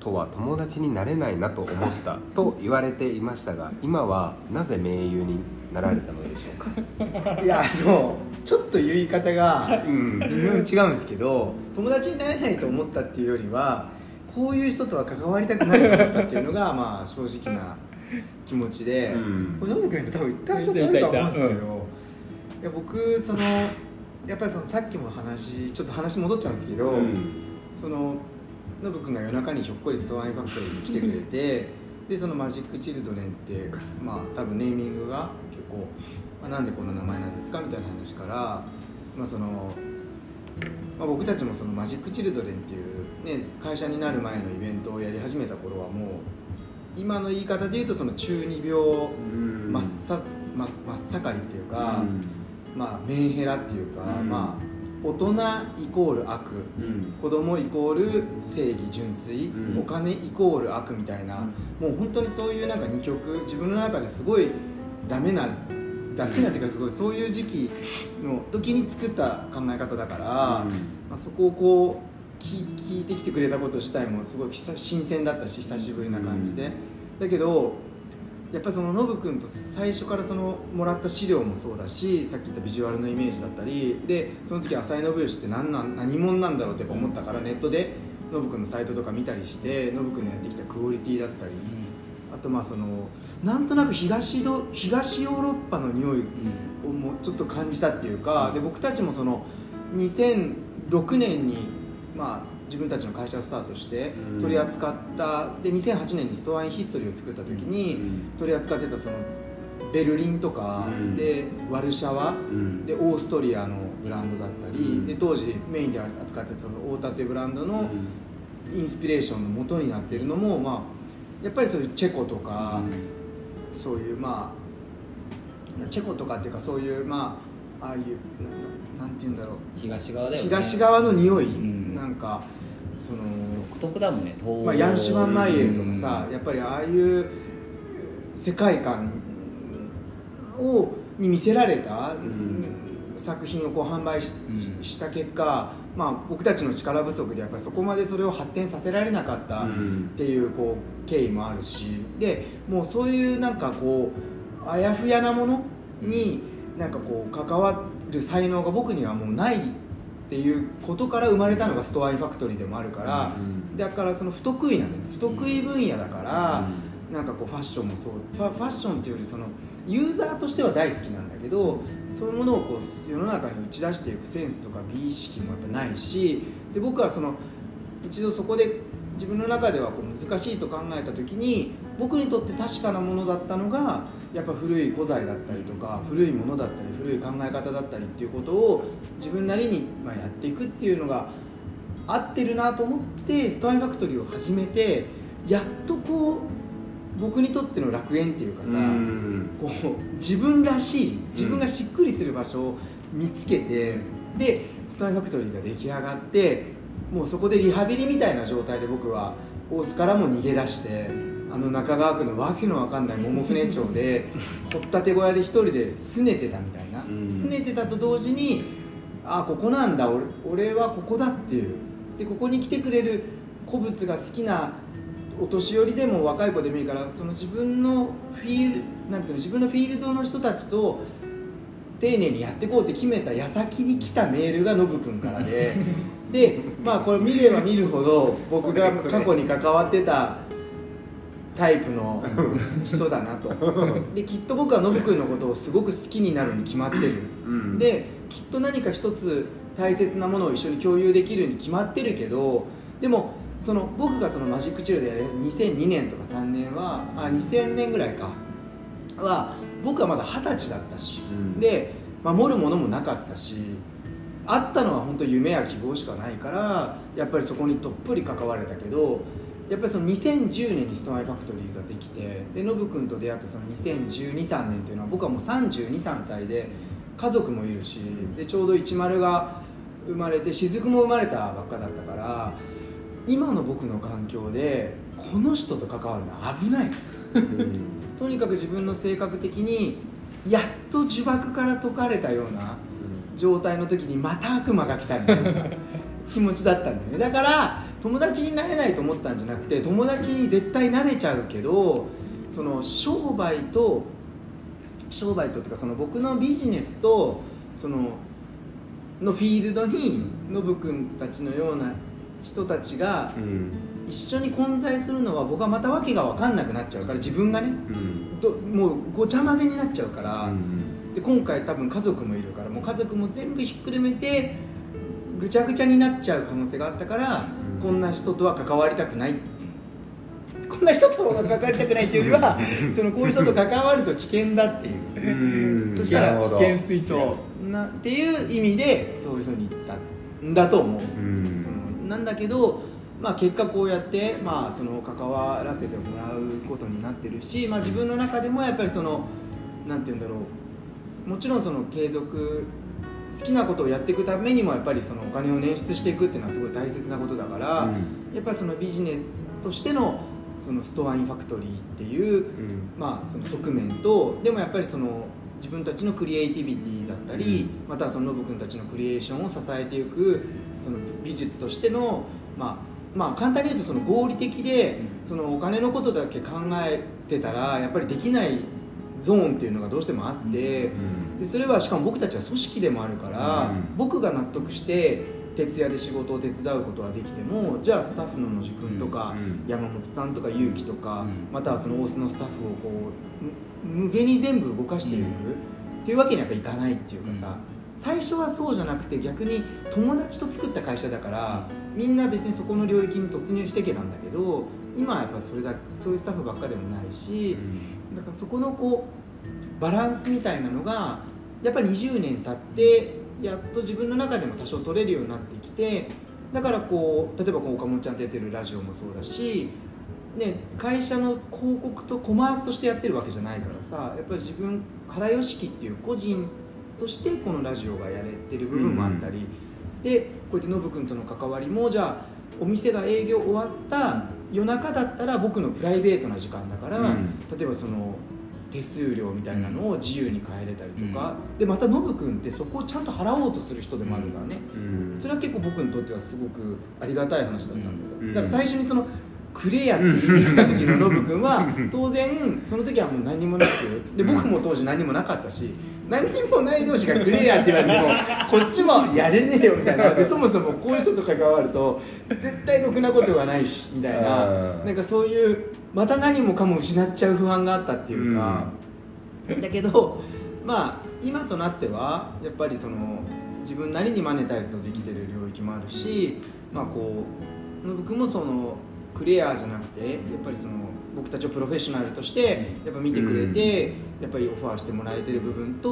とは友達になれないなと思ったと言われていましたが今はなぜ盟友になられたのでしょうか？いやあのちょっと言い方がうん微妙に違うんですけど。友達になれないと思ったっていうよりはこういう人とは関わりたくないと思ったっていうのが まあ正直な気持ちで、うん。これノブ君に多分言ったことあると思うんですけど、いや僕そのやっぱりそのさっきも話ちょっと話戻っちゃうんですけど、そのノブ君が夜中にひょっこりストアイファクトリーに来てくれてでそのマジックチルドレンってまあ多分ネーミングが結構、まあ、なんでこんな名前なんですかみたいな話から、まあそのまあ、僕たちもそのマジックチルドレンっていう、ね、会社になる前のイベントをやり始めた頃はもう今の言い方で言うとその中二病うん。真っさま真っ盛りっていうか、まあ、メンヘラっていうか、うん。まあ、大人イコール悪うん。子供イコール正義純粋、うん。お金イコール悪みたいな、もう本当にそういうなんか二極自分の中ですごいダメなダメなっていうかすごいそういう時期の時に作った考え方だから、まあ、そこをこう聞聞いてきてくれたこと自体もすごい久新鮮だったし久しぶりな感じで、だけどやっぱりそのノブ君と最初からそのもらった資料もそうだしさっき言ったビジュアルのイメージだったりでその時浅井信義って何なん何者なんだろうって思ったからネットでノブ君のサイトとか見たりしてノブ君のやってきたクオリティだったり。あとまあそのなんとなく東ど東ヨーロッパの匂いをもうちょっと感じたっていうかで僕たちもその2006年に、まあ、自分たちの会社をスタートしてうん。取り扱ったで2008年にストアインヒストリーを作った時に取り扱ってたそのベルリンとかうん。でワルシャワうん。でオーストリアのブランドだったりうん。で当時メインで扱ってたその大立ブランドのインスピレーションの元になってるのも、まあ、やっぱりそういうチェコとか、そういうまあチェコとかっていうかそういうまあああいうななんて言うんだろう。東側だよね。東側の匂い、んなんかその、独特だもんね東まあ、ヤンシュマン・マイエルとかさ、うん。やっぱりああいう世界観をに見せられた、ん。作品をこう販売し,、うん。した結果、まあ、僕たちの力不足でやっぱりそこまでそれを発展させられなかったっていうこう経緯もあるしでもうそういうなんかこうあやふやなものになんかこう関わる才能が僕にはもうないっていうことから生まれたのがストアインファクトリーでもあるから、だからその不得意なの不得意分野だから、なんかこうファッションもそう。ファファッションっていうよりそのユーザーとしては大好きなんだけどそういうものをこう世の中に打ち出していくセンスとか美意識もやっぱないしで僕はその一度そこで自分の中ではこう難しいと考えた時に僕にとって確かなものだったのがやっぱ古い古材だったりとか古いものだったり古い考え方だったりっていうことを自分なりにまあやっていくっていうのが合ってるなと思ってストアイファクトリーを始めてやっとこう僕にとっての楽園っていうかさ、こう自分らしい自分がしっくりする場所を見つけて、でストアイファクトリーが出来上がってもうそこでリハビリみたいな状態で僕は大津からも逃げ出してあの中川区のわけのわかんない桃船町で掘ったて小屋で一人で拗ねてたみたいな。うん。拗ねてたと同時にあここなんだ俺俺はここだっていう。でここに来てくれる古物が好きなお年寄りでも若い子でもいいからその自分のフィールなんていうの自分のフィールドの人たちと丁寧にやっていこうって決めた矢先に来たメールがノブ君からででまあこれ見れば見るほど僕が過去に関わってたタイプの人だなと。できっと僕はノブ君のことをすごく好きになるに決まってる。できっと何か一つ大切なものを一緒に共有できるに決まってるけどでもその僕がそのマジックチルでやる2002年とか3年はあ2000年ぐらいか。は僕はまだ二十歳だったし、うん。で守るものもなかったしあったのは本当夢や希望しかないからやっぱりそこにどっぷり関われたけどやっぱりその2010年にストアイファクトリーができてでノブ君と出会ったその201213年っていうのは僕はもう323歳で家族もいるしでちょうど10が生まれて雫も生まれたばっかだったから今の僕の環境でこの人と関わるのは危ない。とにかく自分の性格的にやっと呪縛から解かれたような状態の時にまた悪魔が来たみたいなさ気持ちだったんだよね。だから友達になれないと思ったんじゃなくて友達に絶対なれちゃうけどその商売と商売とっていうかその僕のビジネスとそののフィールドにノブ君たちのような人たちが一緒に混在するのは僕はまた訳が分かんなくなっちゃうから自分がねどもうごちゃ混ぜになっちゃうから、で今回多分家族もいるからもう家族も全部ひっくるめてぐちゃぐちゃになっちゃう可能性があったから、うんこんな人とは関わりたくないこんな人とは関わりたくないっていうよりは そのこういう人と関わると危険だっていう。そしたら危険スイなっていう意味でそういうふうに言ったんだと思う、うん。そのなんだけど、まあ、結果こうやって、まあ、その関わらせてもらうことになってるし、まあ、自分の中でもやっぱりそのなんて言うんだろうもちろんその継続好きなことをやっていくためにもやっぱりそのお金を捻出していくっていうのはすごい大切なことだから、やっぱりそのビジネスとしてのそのストアインファクトリーっていうまあ、その側面とでもやっぱりその自分たちのクリエイティビティだったり、またはそのノブ君たちのクリエーションを支えていくその美術としての、まあ、まあ簡単に言うとその合理的でそのお金のことだけ考えてたらやっぱりできないゾーンっていうのがどうしてもあって、でそれはしかも僕たちは組織でもあるから、うん僕が納得して徹夜で仕事を手伝うことはできてもじゃあスタッフの野地君とか、うん山本さんとか結城とか、うん。またはその大須のスタッフをこうむ無限に全部動かしていく、っていうわけにはやっぱいかないっていうかさ、最初はそうじゃなくて逆に友達と作った会社だからみんな別にそこの領域に突入してけなんだけど今はやっぱそれだそういうスタッフばっかでもないし、だからそこのこうバランスみたいなのがやっぱり20年経ってやっと自分の中でも多少取れるようになってきてだからこう例えばこう岡本ちゃんとやってるラジオもそうだし、ね、会社の広告とコマースとしてやってるわけじゃないからさやっぱり自分原吉樹っていう個人としてこのラジオがやれてる部分もあったり、でこうやってノブ君との関わりもじゃあお店が営業終わった夜中だったら僕のプライベートな時間だから、うん。例えばその手数料みたいなのを自由に変えれたりとか、でまたノブ君ってそこをちゃんと払おうとする人でもあるからね、それは結構僕にとってはすごくありがたい話だったんだよ、うん。だから最初にそのクレアって言った時のノブ君は当然その時はもう何もなくで僕も当時何もなかったし何もない同士がクレアって言われてもこっちもやれねえよみたいな。でそもそもこういう人と関わると絶対ろくなことがないしみたいなうんなんかそういうまた何もかも失っちゃう不安があったっていうか、だけどまあ今となってはやっぱりその自分なりにマネタイズのできてる領域もあるしまあこうノブ君もそのクリアじゃなくてやっぱりその僕たちをプロフェッショナルとしてやっぱ見てくれて、やっぱりオファーしてもらえてる部分と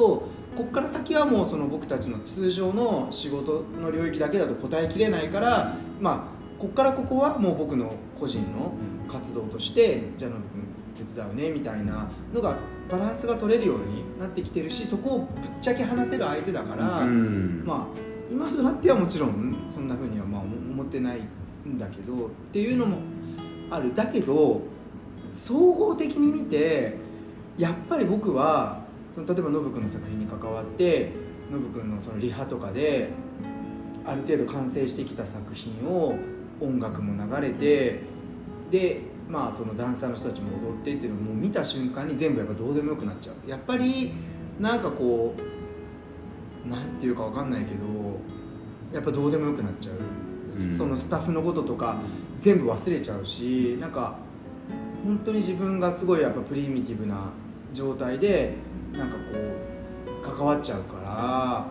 ここから先はもうその僕たちの通常の仕事の領域だけだと答えきれないからまあここからここはもう僕の個人の活動としてじゃあノブ君手伝うねみたいなのがバランスが取れるようになってきてるしそこをぶっちゃけ話せる相手だから、まあ今となってはもちろんそんなふうにはまあ思ってないんだけどっていうのもある。だけど総合的に見てやっぱり僕はその例えばノブ君の作品に関わってノブ君のそのリハとかである程度完成してきた作品を音楽も流れてでまあそのダンサーの人たちも踊ってっていうのをもう見た瞬間に全部やっぱどうでもよくなっちゃう。やっぱりなんかこうなんていうかわかんないけどやっぱどうでもよくなっちゃう、うん。そのスタッフのこととか全部忘れちゃうしなんか本当に自分がすごいやっぱプリミティブな状態でなんかこう関わっちゃうから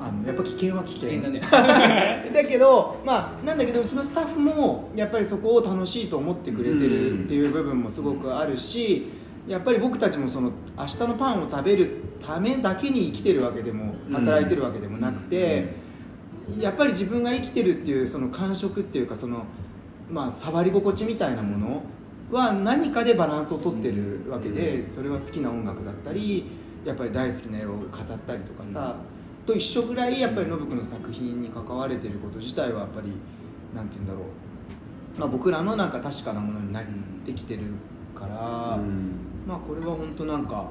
あのやっぱ危険は危険。危険だね。だけどまあなんだけどうちのスタッフもやっぱりそこを楽しいと思ってくれてるっていう部分もすごくあるしやっぱり僕たちもその明日のパンを食べるためだけに生きてるわけでもうん。働いてるわけでもなくて、やっぱり自分が生きてるっていうその感触っていうかそのまあ触り心地みたいなものは何かでバランスをとってるわけでそれは好きな音楽だったりやっぱり大好きな絵を飾ったりとかさ、と一緒ぐらいやっぱりノブ君の作品に関われてること自体はやっぱりなんて言うんだろう、まあ、僕らのなんか確かなものになってきてるから、うん。まあこれは本当なんか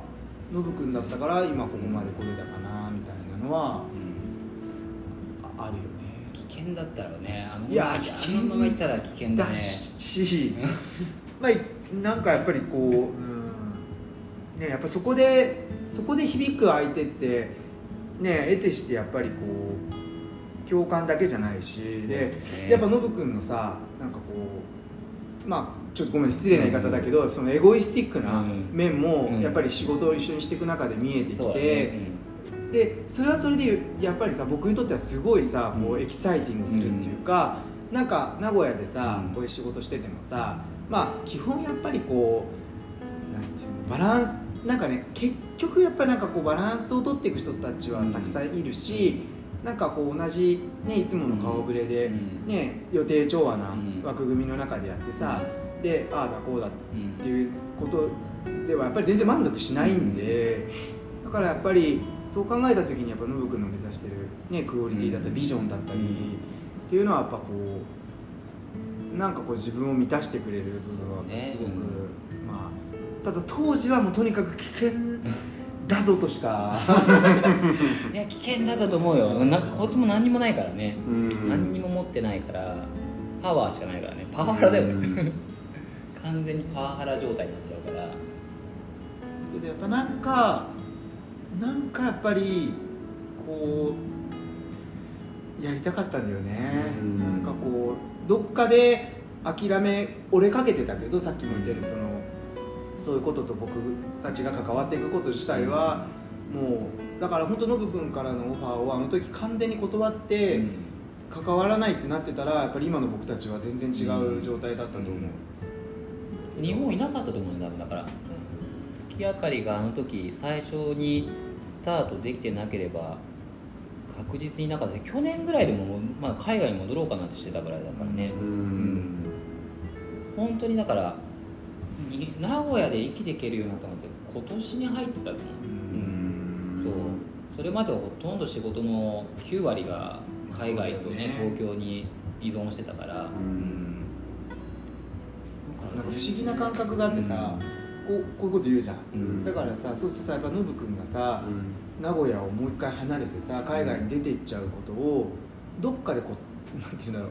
ノブ君だったから今ここまで来れたかなみたいなのはうんああるよね。危険だったらね。あのいやまま危険あのまま行ったら危険だだねし、まあなんかやっぱりこう、うんね、やっぱそこでそこで響く相手ってね得てしてやっぱりこう共感だけじゃないし、そうでね。やっぱノブ君のさなんかこうまあちょっとごめん失礼な言い方だけど、そのエゴイスティックなうん。面もうん。やっぱり仕事を一緒にしていく中で見えてきそう。だて、ねでそれはそれでやっぱりさ僕にとってはすごいさこううんエキサイティングするっていうか、なんか名古屋でさ、うん。こういう仕事しててもさまあ基本やっぱりこうなんていうのバランスなんかね結局やっぱりなんかこうバランスを取っていく人たちはたくさんいるし、なんかこう同じ、ね、いつもの顔ぶれで、うん。ね、予定調和なうん。枠組みの中でやってさ、でああだこうだっていうことではやっぱり全然満足しないんで、だからやっぱりそう考えた時にやっぱノブ君の目指してる、ね、クオリティだったりうん。ビジョンだったりっていうのはやっぱこうなんかこう自分を満たしてくれる部分はすごく、そうねまあただ当時はもうとにかく危険だぞとしか いや危険だったと思うよ。なこいつも何にもないからね、うん。何にも持ってないからパワーしかないからね。パワハラだよ。ね、うん。完全にパワハラ状態になっちゃうから。それでやっぱなんかなんかやっぱりこうやりたかったんだよね、うん。なんかこうどっかで諦め折れかけてたけどさっきも言ったようにそのそういうことと僕たちが関わっていくこと自体はもうだから本当ノブ君からのオファーをあの時完全に断って関わらないってなってたらやっぱり今の僕たちは全然違う状態だったと思う、日本いなかったと思うんだだから。月明かりがあの時最初にスタートできてなければ確実にいなかった去年ぐらいでも、まあ、海外に戻ろうかなってしてたぐらいだからね、うん。本当にだからに名古屋で生きていけるようになったのって今年に入ってたと思う、うん。そう。それまではほとんど仕事の9割が海外とねね。東京に依存してたから、ん。なんか不思議な感覚があってさ、こうこういうこと言うじゃん、うん。だからさそうするとさやっぱノブ君がさ、名古屋をもう一回離れてさ海外に出ていっちゃうことをどっかでこう なんていうんだろう。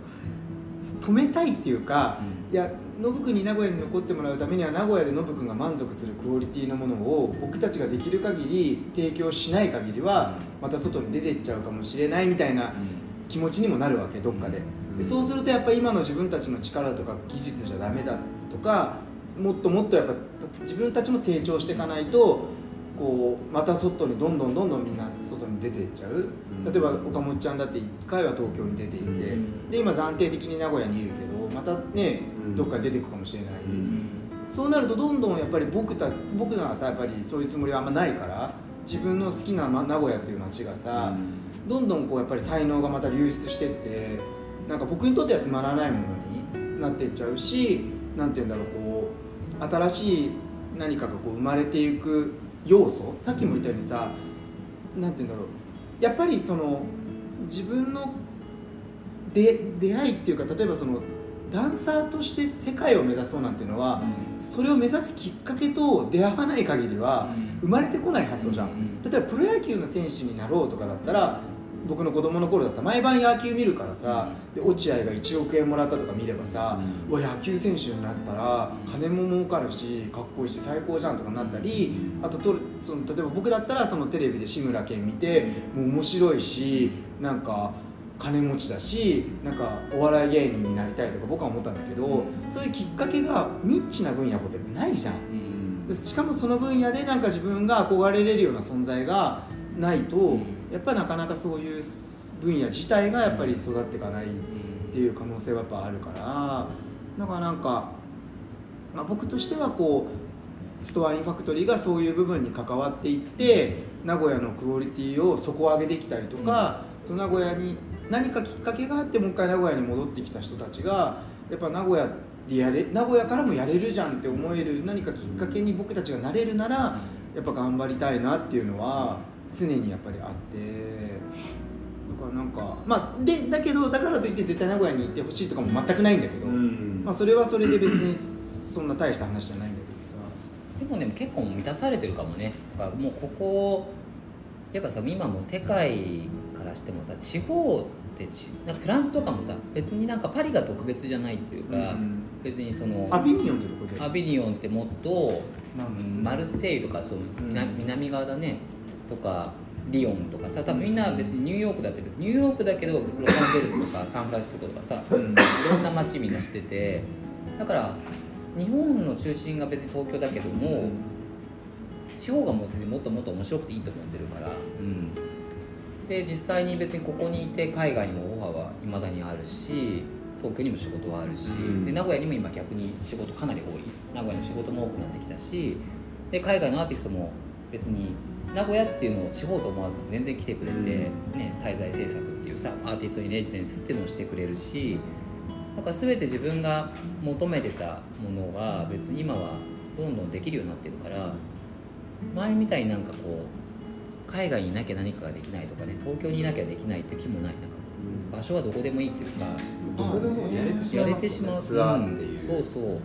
止めたいっていうか、いやノブ君に名古屋に残ってもらうためには名古屋でノブ君が満足するクオリティのものを僕たちができる限り提供しない限りはまた外に出ていっちゃうかもしれないみたいな気持ちにもなるわけどっかで,、うん。でそうするとやっぱり今の自分たちの力とか技術じゃダメだとかもっともっとやっぱ自分たちも成長していかないとこうまた外にどんどんどんどんみんな外に出ていっちゃう。うん。例えば岡本ちゃんだって1回は東京に出ていって、うん。で今暫定的に名古屋にいるけどまたねうん。どっかに出ていくかもしれない、うん。そうなるとどんどんやっぱり僕た僕らはさやっぱりそういうつもりはあんまないから自分の好きなま名古屋っていう街がさ、どんどんこうやっぱり才能がまた流出してってなんか僕にとってはつまらないものになっていっちゃうしなんて言うんだろうこう新しい何かがこう生まれていく要素さっきも言ったようにさなんて言うんだろう。やっぱりその自分ので出会いっていうか例えばそのダンサーとして世界を目指そうなんていうのは、それを目指すきっかけと出会わない限りは生まれてこない発想じゃん、うん。例えばプロ野球の選手になろうとかだったら僕の子供の頃だった。ら毎晩野球見るからさ、で落合が1億円もらったとか見ればさ、うわ野球選手になったら金も儲かるしかっこいいし最高じゃんとかなったり、あととその例えば僕だったらそのテレビで志村けん見てもう面白いしなんか金持ちだしなんかお笑い芸人になりたいとか僕は思ったんだけど、そういうきっかけがニッチな分野ってないじゃん。しかもその分野でなんか自分が憧れれるような存在がないと、うんやっぱりなかなかそういう分野自体がやっぱり育っていかないっていう可能性はやっぱあるからだからなんか、まあ、僕としてはこうストアインファクトリーがそういう部分に関わっていって名古屋のクオリティを底上げできたりとか、その名古屋に何かきっかけがあってもう一回名古屋に戻ってきた人たちがやっぱ名古屋でやれ名古屋からもやれるじゃんって思える何かきっかけに僕たちがなれるならやっぱ頑張りたいなっていうのは常にやっぱりあってだからなんかまあでだけどだからといって絶対名古屋に行ってほしいとかも全くないんだけど、まあ、それはそれで別にそんな大した話じゃないんだけどさ。もね結構満たされてるかもね。だからもうここやっぱさ今もう世界からしてもさ地方ってちなんかフランスとかもさ別になんかパリが特別じゃないっていうか、うん別にそのアビニオンってとこで？アビニオンってもっとマルセイユとかそう南南側だねとかリオンとかさ多分みんな別にニューヨークだって別にニューヨークだけどロサンゼルスとかサンフランシスコとかさうん。いろんな街みんな知っててだから日本の中心が別に東京だけども、地方がもう別にもっともっと面白くていいと思ってるから、うん、で実際に別にここにいて海外にもオファーはいまだにあるし東京にも仕事はあるし、うん。で名古屋にも今逆に仕事かなり多い。名古屋の仕事も多くなってきたしで海外のアーティストも別に名古屋っていうのを地方と思わず全然来てくれて、うん。ね、滞在制作っていうさアーティストにレジデンスっていうのをしてくれるしだから全て自分が求めてたものが別に今はどんどんできるようになってるから前みたいになんかこう海外にいなきゃ何かができないとかね東京にいなきゃできないって気もない。なんか場所はどこでもいいっていうかどこでもやれてしまやれいますてしまう。ツアーっていう、ん。そうそう。あ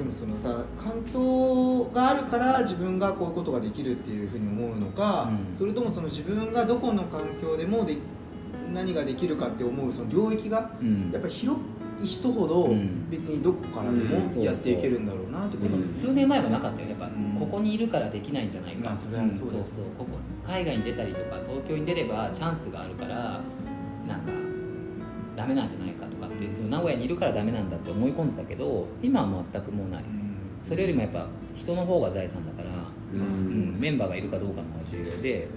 でもそのさ環境があるから自分がこういうことができるっていうふうに思うのか、うん。それともその自分がどこの環境でもで何ができるかって思うその領域がうん。やっぱり広い人ほどうん。別にどこからでうん。もやっていけるんだろうなってことです数年前はなかったよ。やっぱ、うん。ここにいるからできないんじゃないか、まあそれはそうだそうそう。ここ海外に出たりとか東京に出ればチャンスがあるからなんかダメなんじゃないかとかってその名古屋にいるからダメなんだって思い込んでたけど今は全くもうない。それよりもやっぱ人の方が財産だから、うん。うんメンバーがいるかどうかの方が重要で、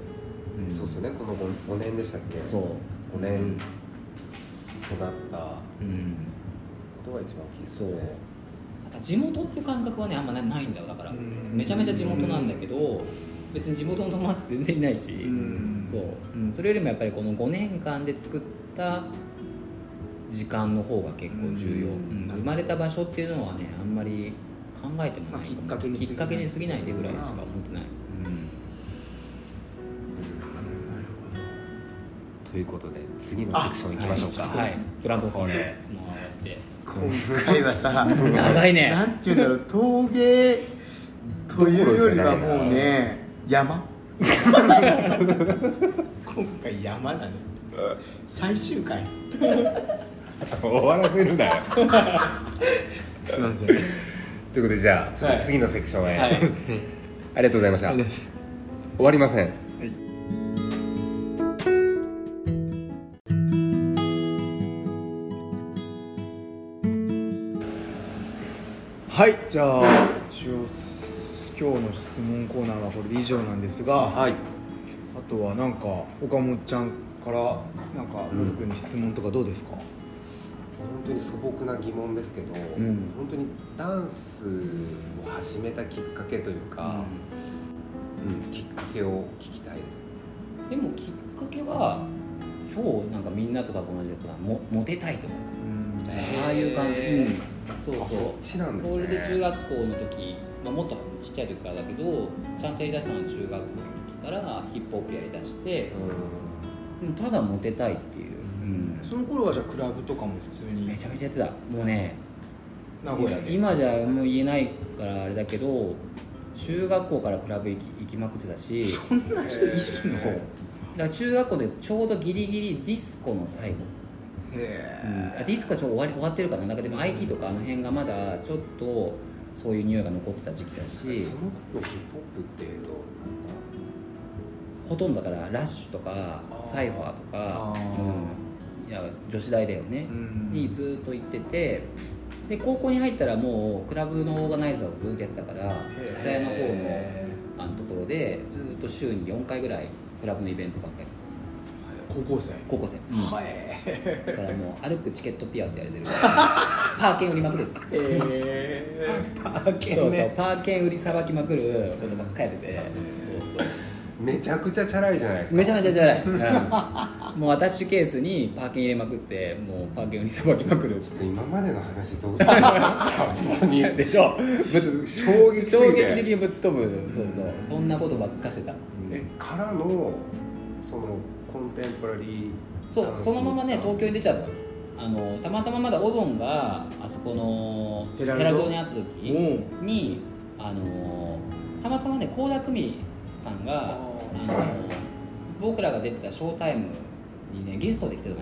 そうですよね。この 5, 年でしたっけ？そう。5年育ったこうん。とが一番大きいですそうよね。なんか地元っていう感覚はねあんまないんだよ。だからうん。めちゃめちゃ地元なんだけど別に地元の友達全然いないし、うん。そう、うん、それよりもやっぱりこの5年間で作った時間の方が結構重要、ううん。ん生まれた場所っていうのはねあんまり考えてもない、まあきっかけに過ぎないきっかけに過ぎないでぐらいしか思ってない、うん。ということで次のセクション行きましょうか。はい、はランドさんで質問をやって。今回はさ長いね。なんていうんだろう陶芸というよりはもうね山。今回山だね。最終回終わらせるなよ。すいません。ということでじゃあちょっと次のセクションへ、はい。そうですね。ありがとうございました、ありがとうございます。終わりません。はい。じゃあ一応今日の質問コーナーはこれで以上なんですが、はい。あとはなんか岡本ちゃんからなんかうん森君に質問とかどうですか、本当に素朴な疑問ですけど、ん。本当にダンスを始めたきっかけというか、うん。きっかけを聞きたいですね。でもきっかけは超なんかみんなと多分同じだともモテたいとかさ。ああいう感じ、うん、そうそう。あそっちなんですね。それで中学校の時、まあ、もっとちっちゃい時からだけどちゃんとやりだしたのは中学校の時からヒップホップやりだして、ううんただモテたいっていう、うん。その頃はじゃあクラブとかも普通に。めちゃめちゃやってた。もうね名古屋で。今じゃもう言えないからあれだけど中学校からクラブ行き行きまくってたし。そんな人いるの？そう。だから中学校でちょうどギリギリディスコの最後。へうん。あディスコはちょっと終わり終わってるかな。なんかでも IT とかあの辺がまだちょっとそういう匂いが残ってた時期だんし。その頃ヒップホップっていうとほとんどだからラッシュとかあー。サイファーとか。あー。うん、女子大だよね。う、ん。にずっと行っててで高校に入ったらもうクラブのオーガナイザーをずっとやってたから久屋の方のあのところでずっと週に4回ぐらいクラブのイベントばっかり高校生？高校生、うん。はいだからもう歩くチケットピアってやれてる。パー券売りまくるえー、パー。ケそうそうねパー券売りさばきまくることばっかりやっててめちゃくちゃチャラいじゃないですか。めちゃめちゃじゃない、うん、もうアタッシュケースにパー券入れまくってもうパー券売りさばきまくる。ちょっと今までの話どう？本当に。でしょ。衝撃衝撃的にぶっ飛ぶ。そうそう。そんなことばっかしてた、えからのそのコンテンポラリーそうそのままね東京に出ちゃった。あのたまたままだオゾンがあそこのヘラルド？にあった時にあのたまたまね倖田來未さんが、僕らが出てたショータイムにねゲストで来てたの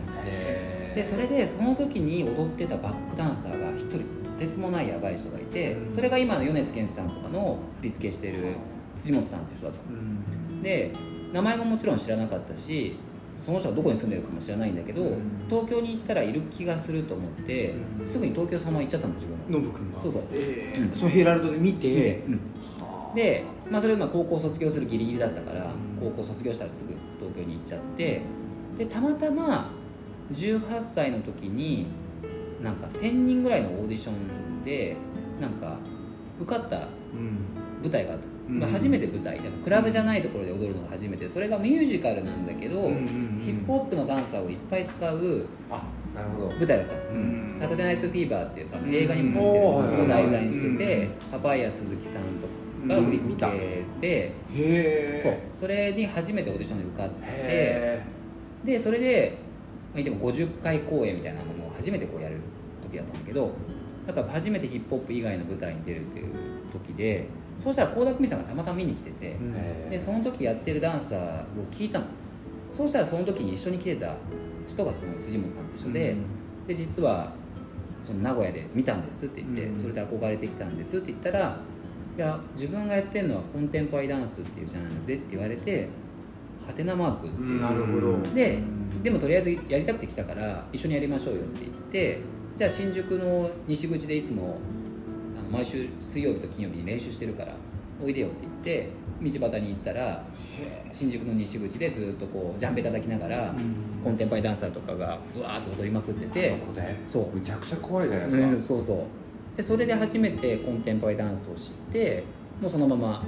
でそれでその時に踊ってたバックダンサーが一人とてつもないやばい人がいてうん。それが今の米津玄師さんとかの振り付けしてる辻本さんっていう人だったの。うん。で名前ももちろん知らなかったしその人はどこに住んでるかも知らないんだけど、うん。東京に行ったらいる気がすると思って、うん。すぐに東京そのまま行っちゃったの自分もノブ君が。そうそう。えうん。ーそのヘラルドで見て。うん。はあ。で、まあ、それでまあ高校卒業するギリギリだったから、うん高校卒業したらすぐ東京に行っちゃってでたまたま18歳の時になんか1000人ぐらいのオーディションでなんか受かったうん。舞台があった、うん。まあ、初めて舞台。だからクラブじゃないところで踊るのが初めて。それがミュージカルなんだけど、ヒップホップのダンサーをいっぱい使う舞台だった。の、うんサタデーナイトフィーバーっていうさ映画にもなってるうん。のを題材にしてうんて、パパイヤ鈴木さんとかが振り付けで、へそう。えそれに初めてオーディションで受かってへでそれでまあ言っても50回公演みたいなものを初めてこうやる時だったんだけどだから初めてヒップホップ以外の舞台に出るっていう時でそうしたら倖田來未さんがたまたま見に来てて、えでその時やってるダンサーを聞いたの。そうしたらその時に一緒に来てた人がその辻本さんと一緒で,、で実はその名古屋で見たんですって言って、うん。それで憧れてきたんですって言ったら「いや自分がやってるのはコンテンポラリーダンスっていうジャンルで」って言われて「はてなマーク」っていう、なるほど。でうんでもとりあえずやりたくて来たから一緒にやりましょうよって言ってじゃあ新宿の西口でいつもあの毎週水曜日と金曜日に練習してるからおいでよって言って道端に行ったら新宿の西口でずっとこうジャンベ叩きながら、コンテンポラリーダンサーとかがうわーっと踊りまくってて。そこでそう。むちゃくちゃ怖いじゃないですか、うん、そうそうでそれで初めてコンテンポラリーダンスを知ってもうそのまま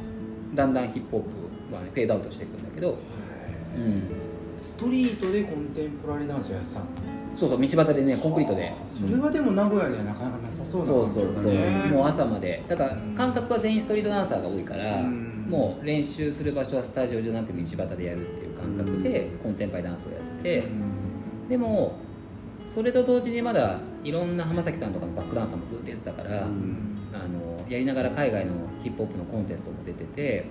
だんだんヒップホップは、ね、フェードアウトしていくんだけど、うん、ストリートでコンテンポラリーダンスをやってたの？そうそう道端でねコンクリートで。はあそれはでも名古屋にはなかなかなさそうなそうそうそう、環境だねもう朝まで。だから感覚は全員ストリートダンサーが多いから、うん。もう練習する場所はスタジオじゃなく道端でやるっていう感覚でコンテンポラリーダンスをやってて、でもそれと同時にまだいろんな浜崎さんとかのバックダンサーもずっとやってたから、うん。あのやりながら海外のヒップホップのコンテストも出てて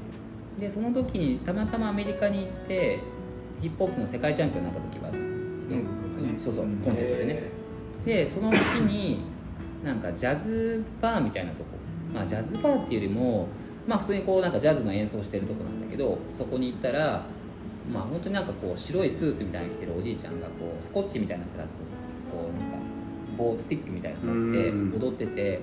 でその時にたまたまアメリカに行ってヒップホップの世界チャンピオンになった時は、うん。そうそうコンテストでね。でその時になんかジャズバーみたいなとこまあジャズバーっていうよりもまあ普通にこうなんかジャズの演奏してるとこなんだけどそこに行ったらまあ本当になんかこう白いスーツみたいなの着てるおじいちゃんがこうスコッチみたいなクラスとさこうなんか棒スティックみたいなの持ってうん。踊ってて。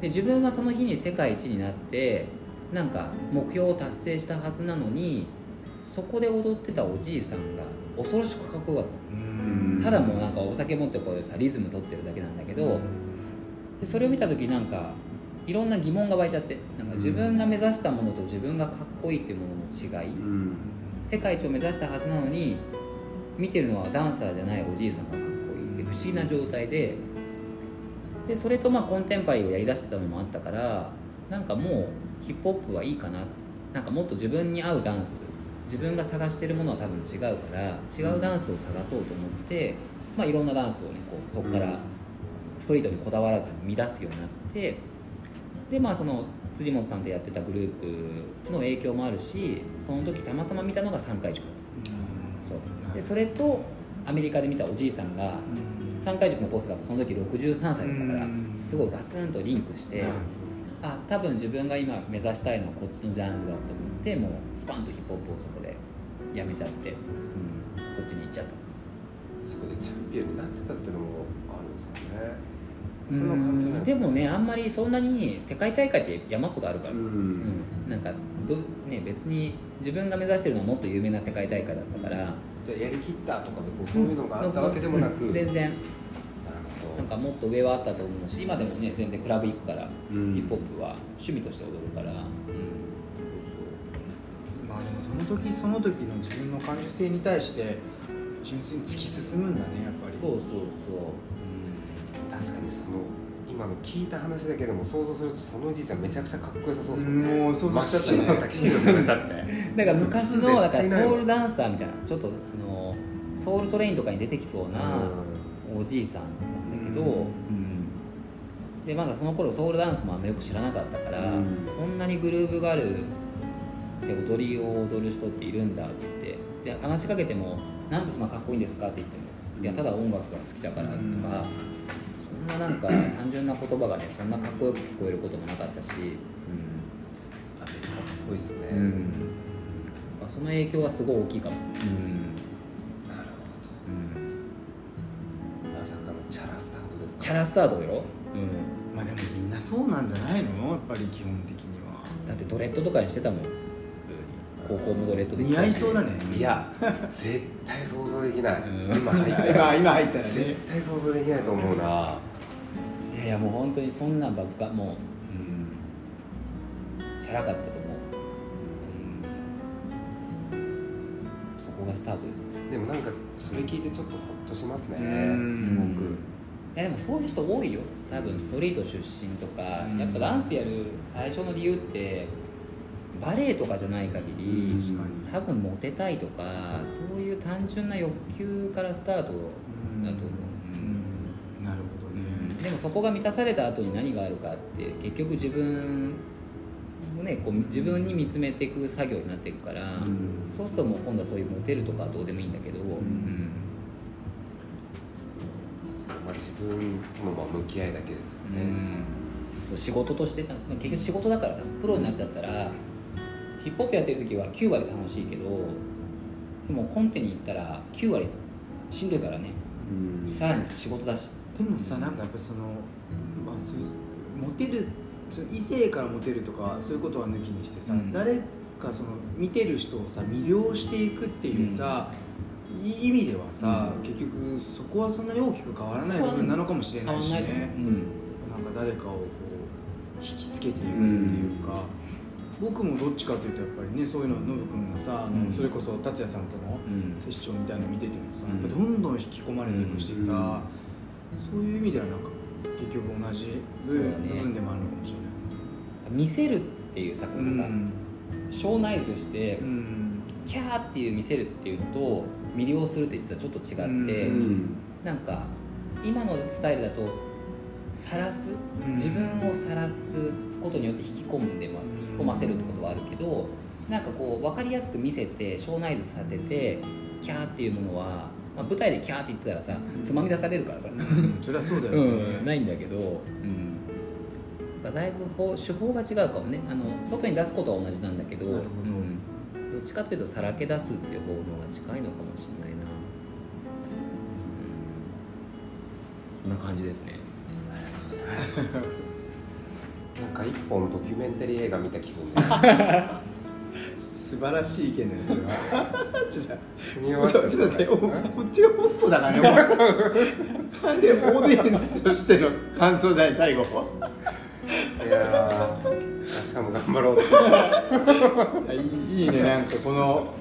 で自分はその日に世界一になってなんか目標を達成したはずなのにそこで踊ってたおじいさんが恐ろしくかっこよかった。うん。ただもうなんかお酒持ってこうさリズム取ってるだけなんだけど、でそれを見た時なんかいろんな疑問が湧いちゃってなんか自分が目指したものと自分がかっこいいっていうものの違い、うん世界一を目指したはずなのに見てるのはダンサーじゃないおじいさんがかっこいいって不思議な状態で。でそれとまあコンテンパリーをやりだしてたのもあったからなんかもうヒップホップはいいかな。なんかもっと自分に合うダンス自分が探してるものは多分違うから違うダンスを探そうと思って、まあ、いろんなダンスをねこうそこからストリートにこだわらずに乱すようになってでまあその辻本さんとやってたグループの影響もあるしその時たまたま見たのが3回塾。そう。でそれとアメリカで見たおじいさんが3回塾のボスがその時63歳だったからうん。すごいガツンとリンクしてあ多分自分が今目指したいのはこっちのジャンルだと思ってもうスパンとヒップホップをそこでやめちゃって、うん、そっちに行っちゃった。そこでチャンピオンになってたっていうのもあるんですかね。うそれは関係ないんでもねあんまりそんなに世界大会って山ほどあるからさ、うん。うん。なんかど、ね、別に自自分が目指してるのはもっと有名な世界大会だったから。じゃあやりきったとか別にそういうのがあったわけでもなく、うん。全然。なんかもっと上はあったと思うし今でもね全然クラブ行くから、うん。ヒップホップは趣味として踊るから、まあでもその時その時の自分の感受性に対して純粋に突き進むんだねやっぱり。そうそうそう、確かにその今の聞いた話だけでも想像するとそのおじいちゃんめちゃくちゃかっこよさそうですもんね。もう想像しちゃったね。白な滝白されたって。だから昔絶のだからソウルダンサーみたいなちょっとあのソウルトレインとかに出てきそうなおじいさんなんだけど、うん。うん。でまだその頃ソウルダンスもあんまよく知らなかったから、うん。こんなにグルーヴがあるで踊りを踊る人っているんだって言ってで話しかけても「なんでそんなかっこいいんですか?」って言っても「いやただ音楽が好きだから」とか、うんそんななんか単純な言葉がねそんなかっこよく聞こえることもなかったし、あめっちゃかっこいいっすね、うん。うんその影響はすごい大きいかも、うん。なるほど。まさかのチャラスタートですか？チャラスタートよ、うん、まあでもみんなそうなんじゃないの？やっぱり基本的には。だってドレッドとかにしてたもん。普通に。高校もドレッドで似合いそうだね。いや絶対想像できない、うん。今入った 今ら今入ったらね。絶対想像できないと思うな、いやいやもう本当にそんなんばっかもう、うん、チャラかったと思う、うん、そこがスタートですね。でもなんかそれ聞いてちょっとホッとしますねうん。すごく。いやでもそういう人多いよ。多分ストリート出身とか、うん。やっぱダンスやる最初の理由ってバレエとかじゃない限り、多分モテたいとかそういう単純な欲求からスタートだと思う、うんうんなるほどねでもそこが満たされた後に何があるかって結局自分をねこう自分に見つめていく作業になっていくから、うん。そうするともう今度はそういうモテるとかはどうでもいいんだけど、うん。まあ、自分のまあ向き合いだけですよね、うん。そう仕事として結局仕事だからさプロになっちゃったらヒップホップやってる時は9割楽しいけどでもコンペに行ったら9割しんどいからね。うん。さらに仕事だしでもさなんかやっぱそのまあそうモテる異性からモテるとかそういうことは抜きにしてさ、うん。誰かその見てる人をさ魅了していくっていうさ、いい意味ではさ、うん。結局そこはそんなに大きく変わらない部分なのかもしれないしね。ううんなんか誰かをこう引きつけていくっていうか、僕もどっちかというとやっぱりねそういうのノブ君のさ、うん。それこそ達也さんとのうん。セッションみたいなの見ててもさ、うん。どんどん引き込まれていくしさ、うんそういう意味ではなんか結局同じ部,、分でもあるのかもしれない。見せるっていうさこうなん。か、ショーナイズして、うん。キャーっていう見せるっていうのと魅了するって実はちょっと違って、うん。なんか今のスタイルだと晒す？うん。自分を晒すことによって引き込んで、ま、引き込ませるってことはあるけどなんかこう分かりやすく見せてショーナイズさせてキャーっていうものは、まあ、舞台でキャーって言ってたらさつまみ出されるからさ、うんそりゃそうだよね、うん、ないんだけど、うん、だいぶこう手法が違うかもね。あの外に出すことは同じなんだけどど。うん、どっちかというとさらけ出すっていう方のが近いのかもしれないな、うん、そんな感じですね。ありがとうございます。なんか一本ドキュメンタリー映画見た気分です 素晴らしい意見だよそれは。ちょっと待っておこっちがホストだからねもう完全にオーディエンスとしての感想じゃない最後。いやー明日も頑張ろう。いいいいねなんかこの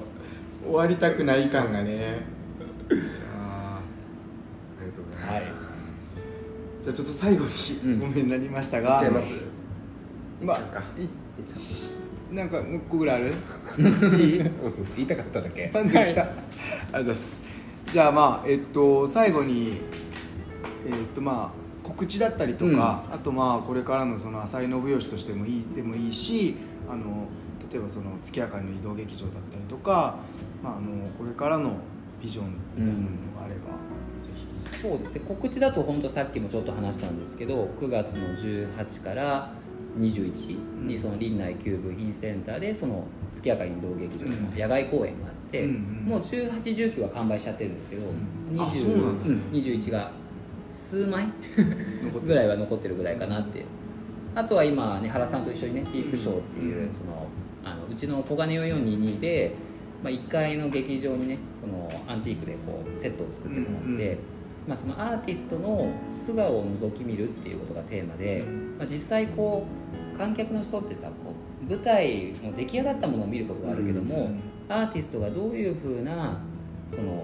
終わりたくない感がね。あーありがとうございます、じゃあちょっと最後にうん。ごめんになりましたいっが、ちゃいます。まあいっちゃうか。いいっちなんかもう一個ぐらいある？いい？言いたかっただけ。満足した、ありがとうございます。じゃあまあえっと最後にえっとまあ告知だったりとか、あとまあこれからのその浅井信義としてもいいでもいいしあの例えばその月明かりの移動劇場だったりとか、まあ、あのこれからのビジョンみたいなものがあれば、ぜひそうですね。告知だと本当さっきもちょっと話したんですけど9月の18から21にその林内旧部品センターでその月明かりの移動劇場の野外公演があって、もう1819は完売しちゃってるんですけど、ん。あ20そうなんだ。ねうん21が数枚 ぐらいは残ってるぐらいかなって。あとは今ね原さんと一緒にねピークショーっていう、うん。そのあのうちの小金4422で、まあ、1階の劇場にねそのアンティークでこうセットを作ってもらって、まあ、そのアーティストの素顔を覗き見るっていうことがテーマで、まあ、実際こう観客の人ってさこう舞台の出来上がったものを見ることがあるけども、アーティストがどういうふうなその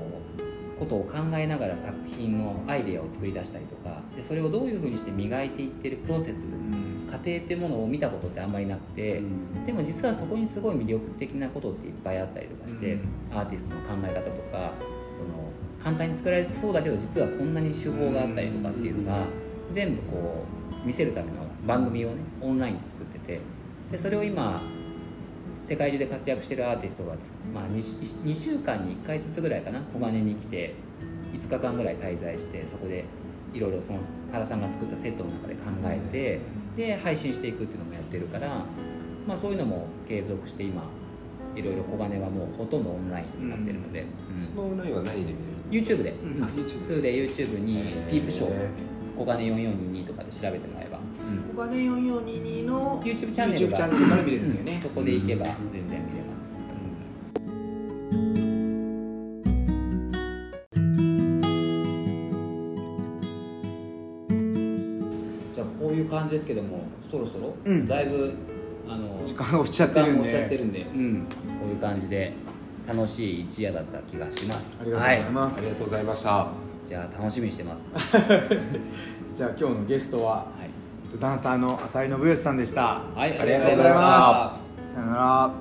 ことを考えながら作品のアイデアを作り出したりとかでそれをどういうふうにして磨いていってるプロセスうん。過程っていうものを見たことってあんまりなくて、でも実はそこにすごい魅力的なことっていっぱいあったりとかして、うん。アーティストの考え方とかその簡単に作られてそうだけど実はこんなに手法があったりとかっていうのが全部こう見せるための番組をねオンラインで作っててでそれを今世界中で活躍してるアーティストがつ、まあ、2, 2週間に1回ずつぐらいかな小金に来て5日間ぐらい滞在してそこでいろいろその原さんが作ったセットの中で考えてで配信していくっていうのもやってるから、まあ、そういうのも継続して今いろいろ小金はもうほとんどオンラインになってるので、そのオンラインは何で見れるうん YouTube で、うん。YouTube 普通で YouTube にピープショーへ小金4422とかで調べてもらえば、お金4422の YouTube チャンネル YouTube がチャンネルから見れるんだよね。うん。そこで行けば全然見れます、じゃあこういう感じですけどもそろそろ、うん。だいぶあの時間が落ちちゃってるんで。るんで、うん、こういう感じで楽しい一夜だった気がします。ありがとうございます、ありがとうございました。じゃあ楽しみにしてます、は じゃあ今日のゲストは、ダンサーの浅井信義さんでした。はい、ありがとうございます。さよなら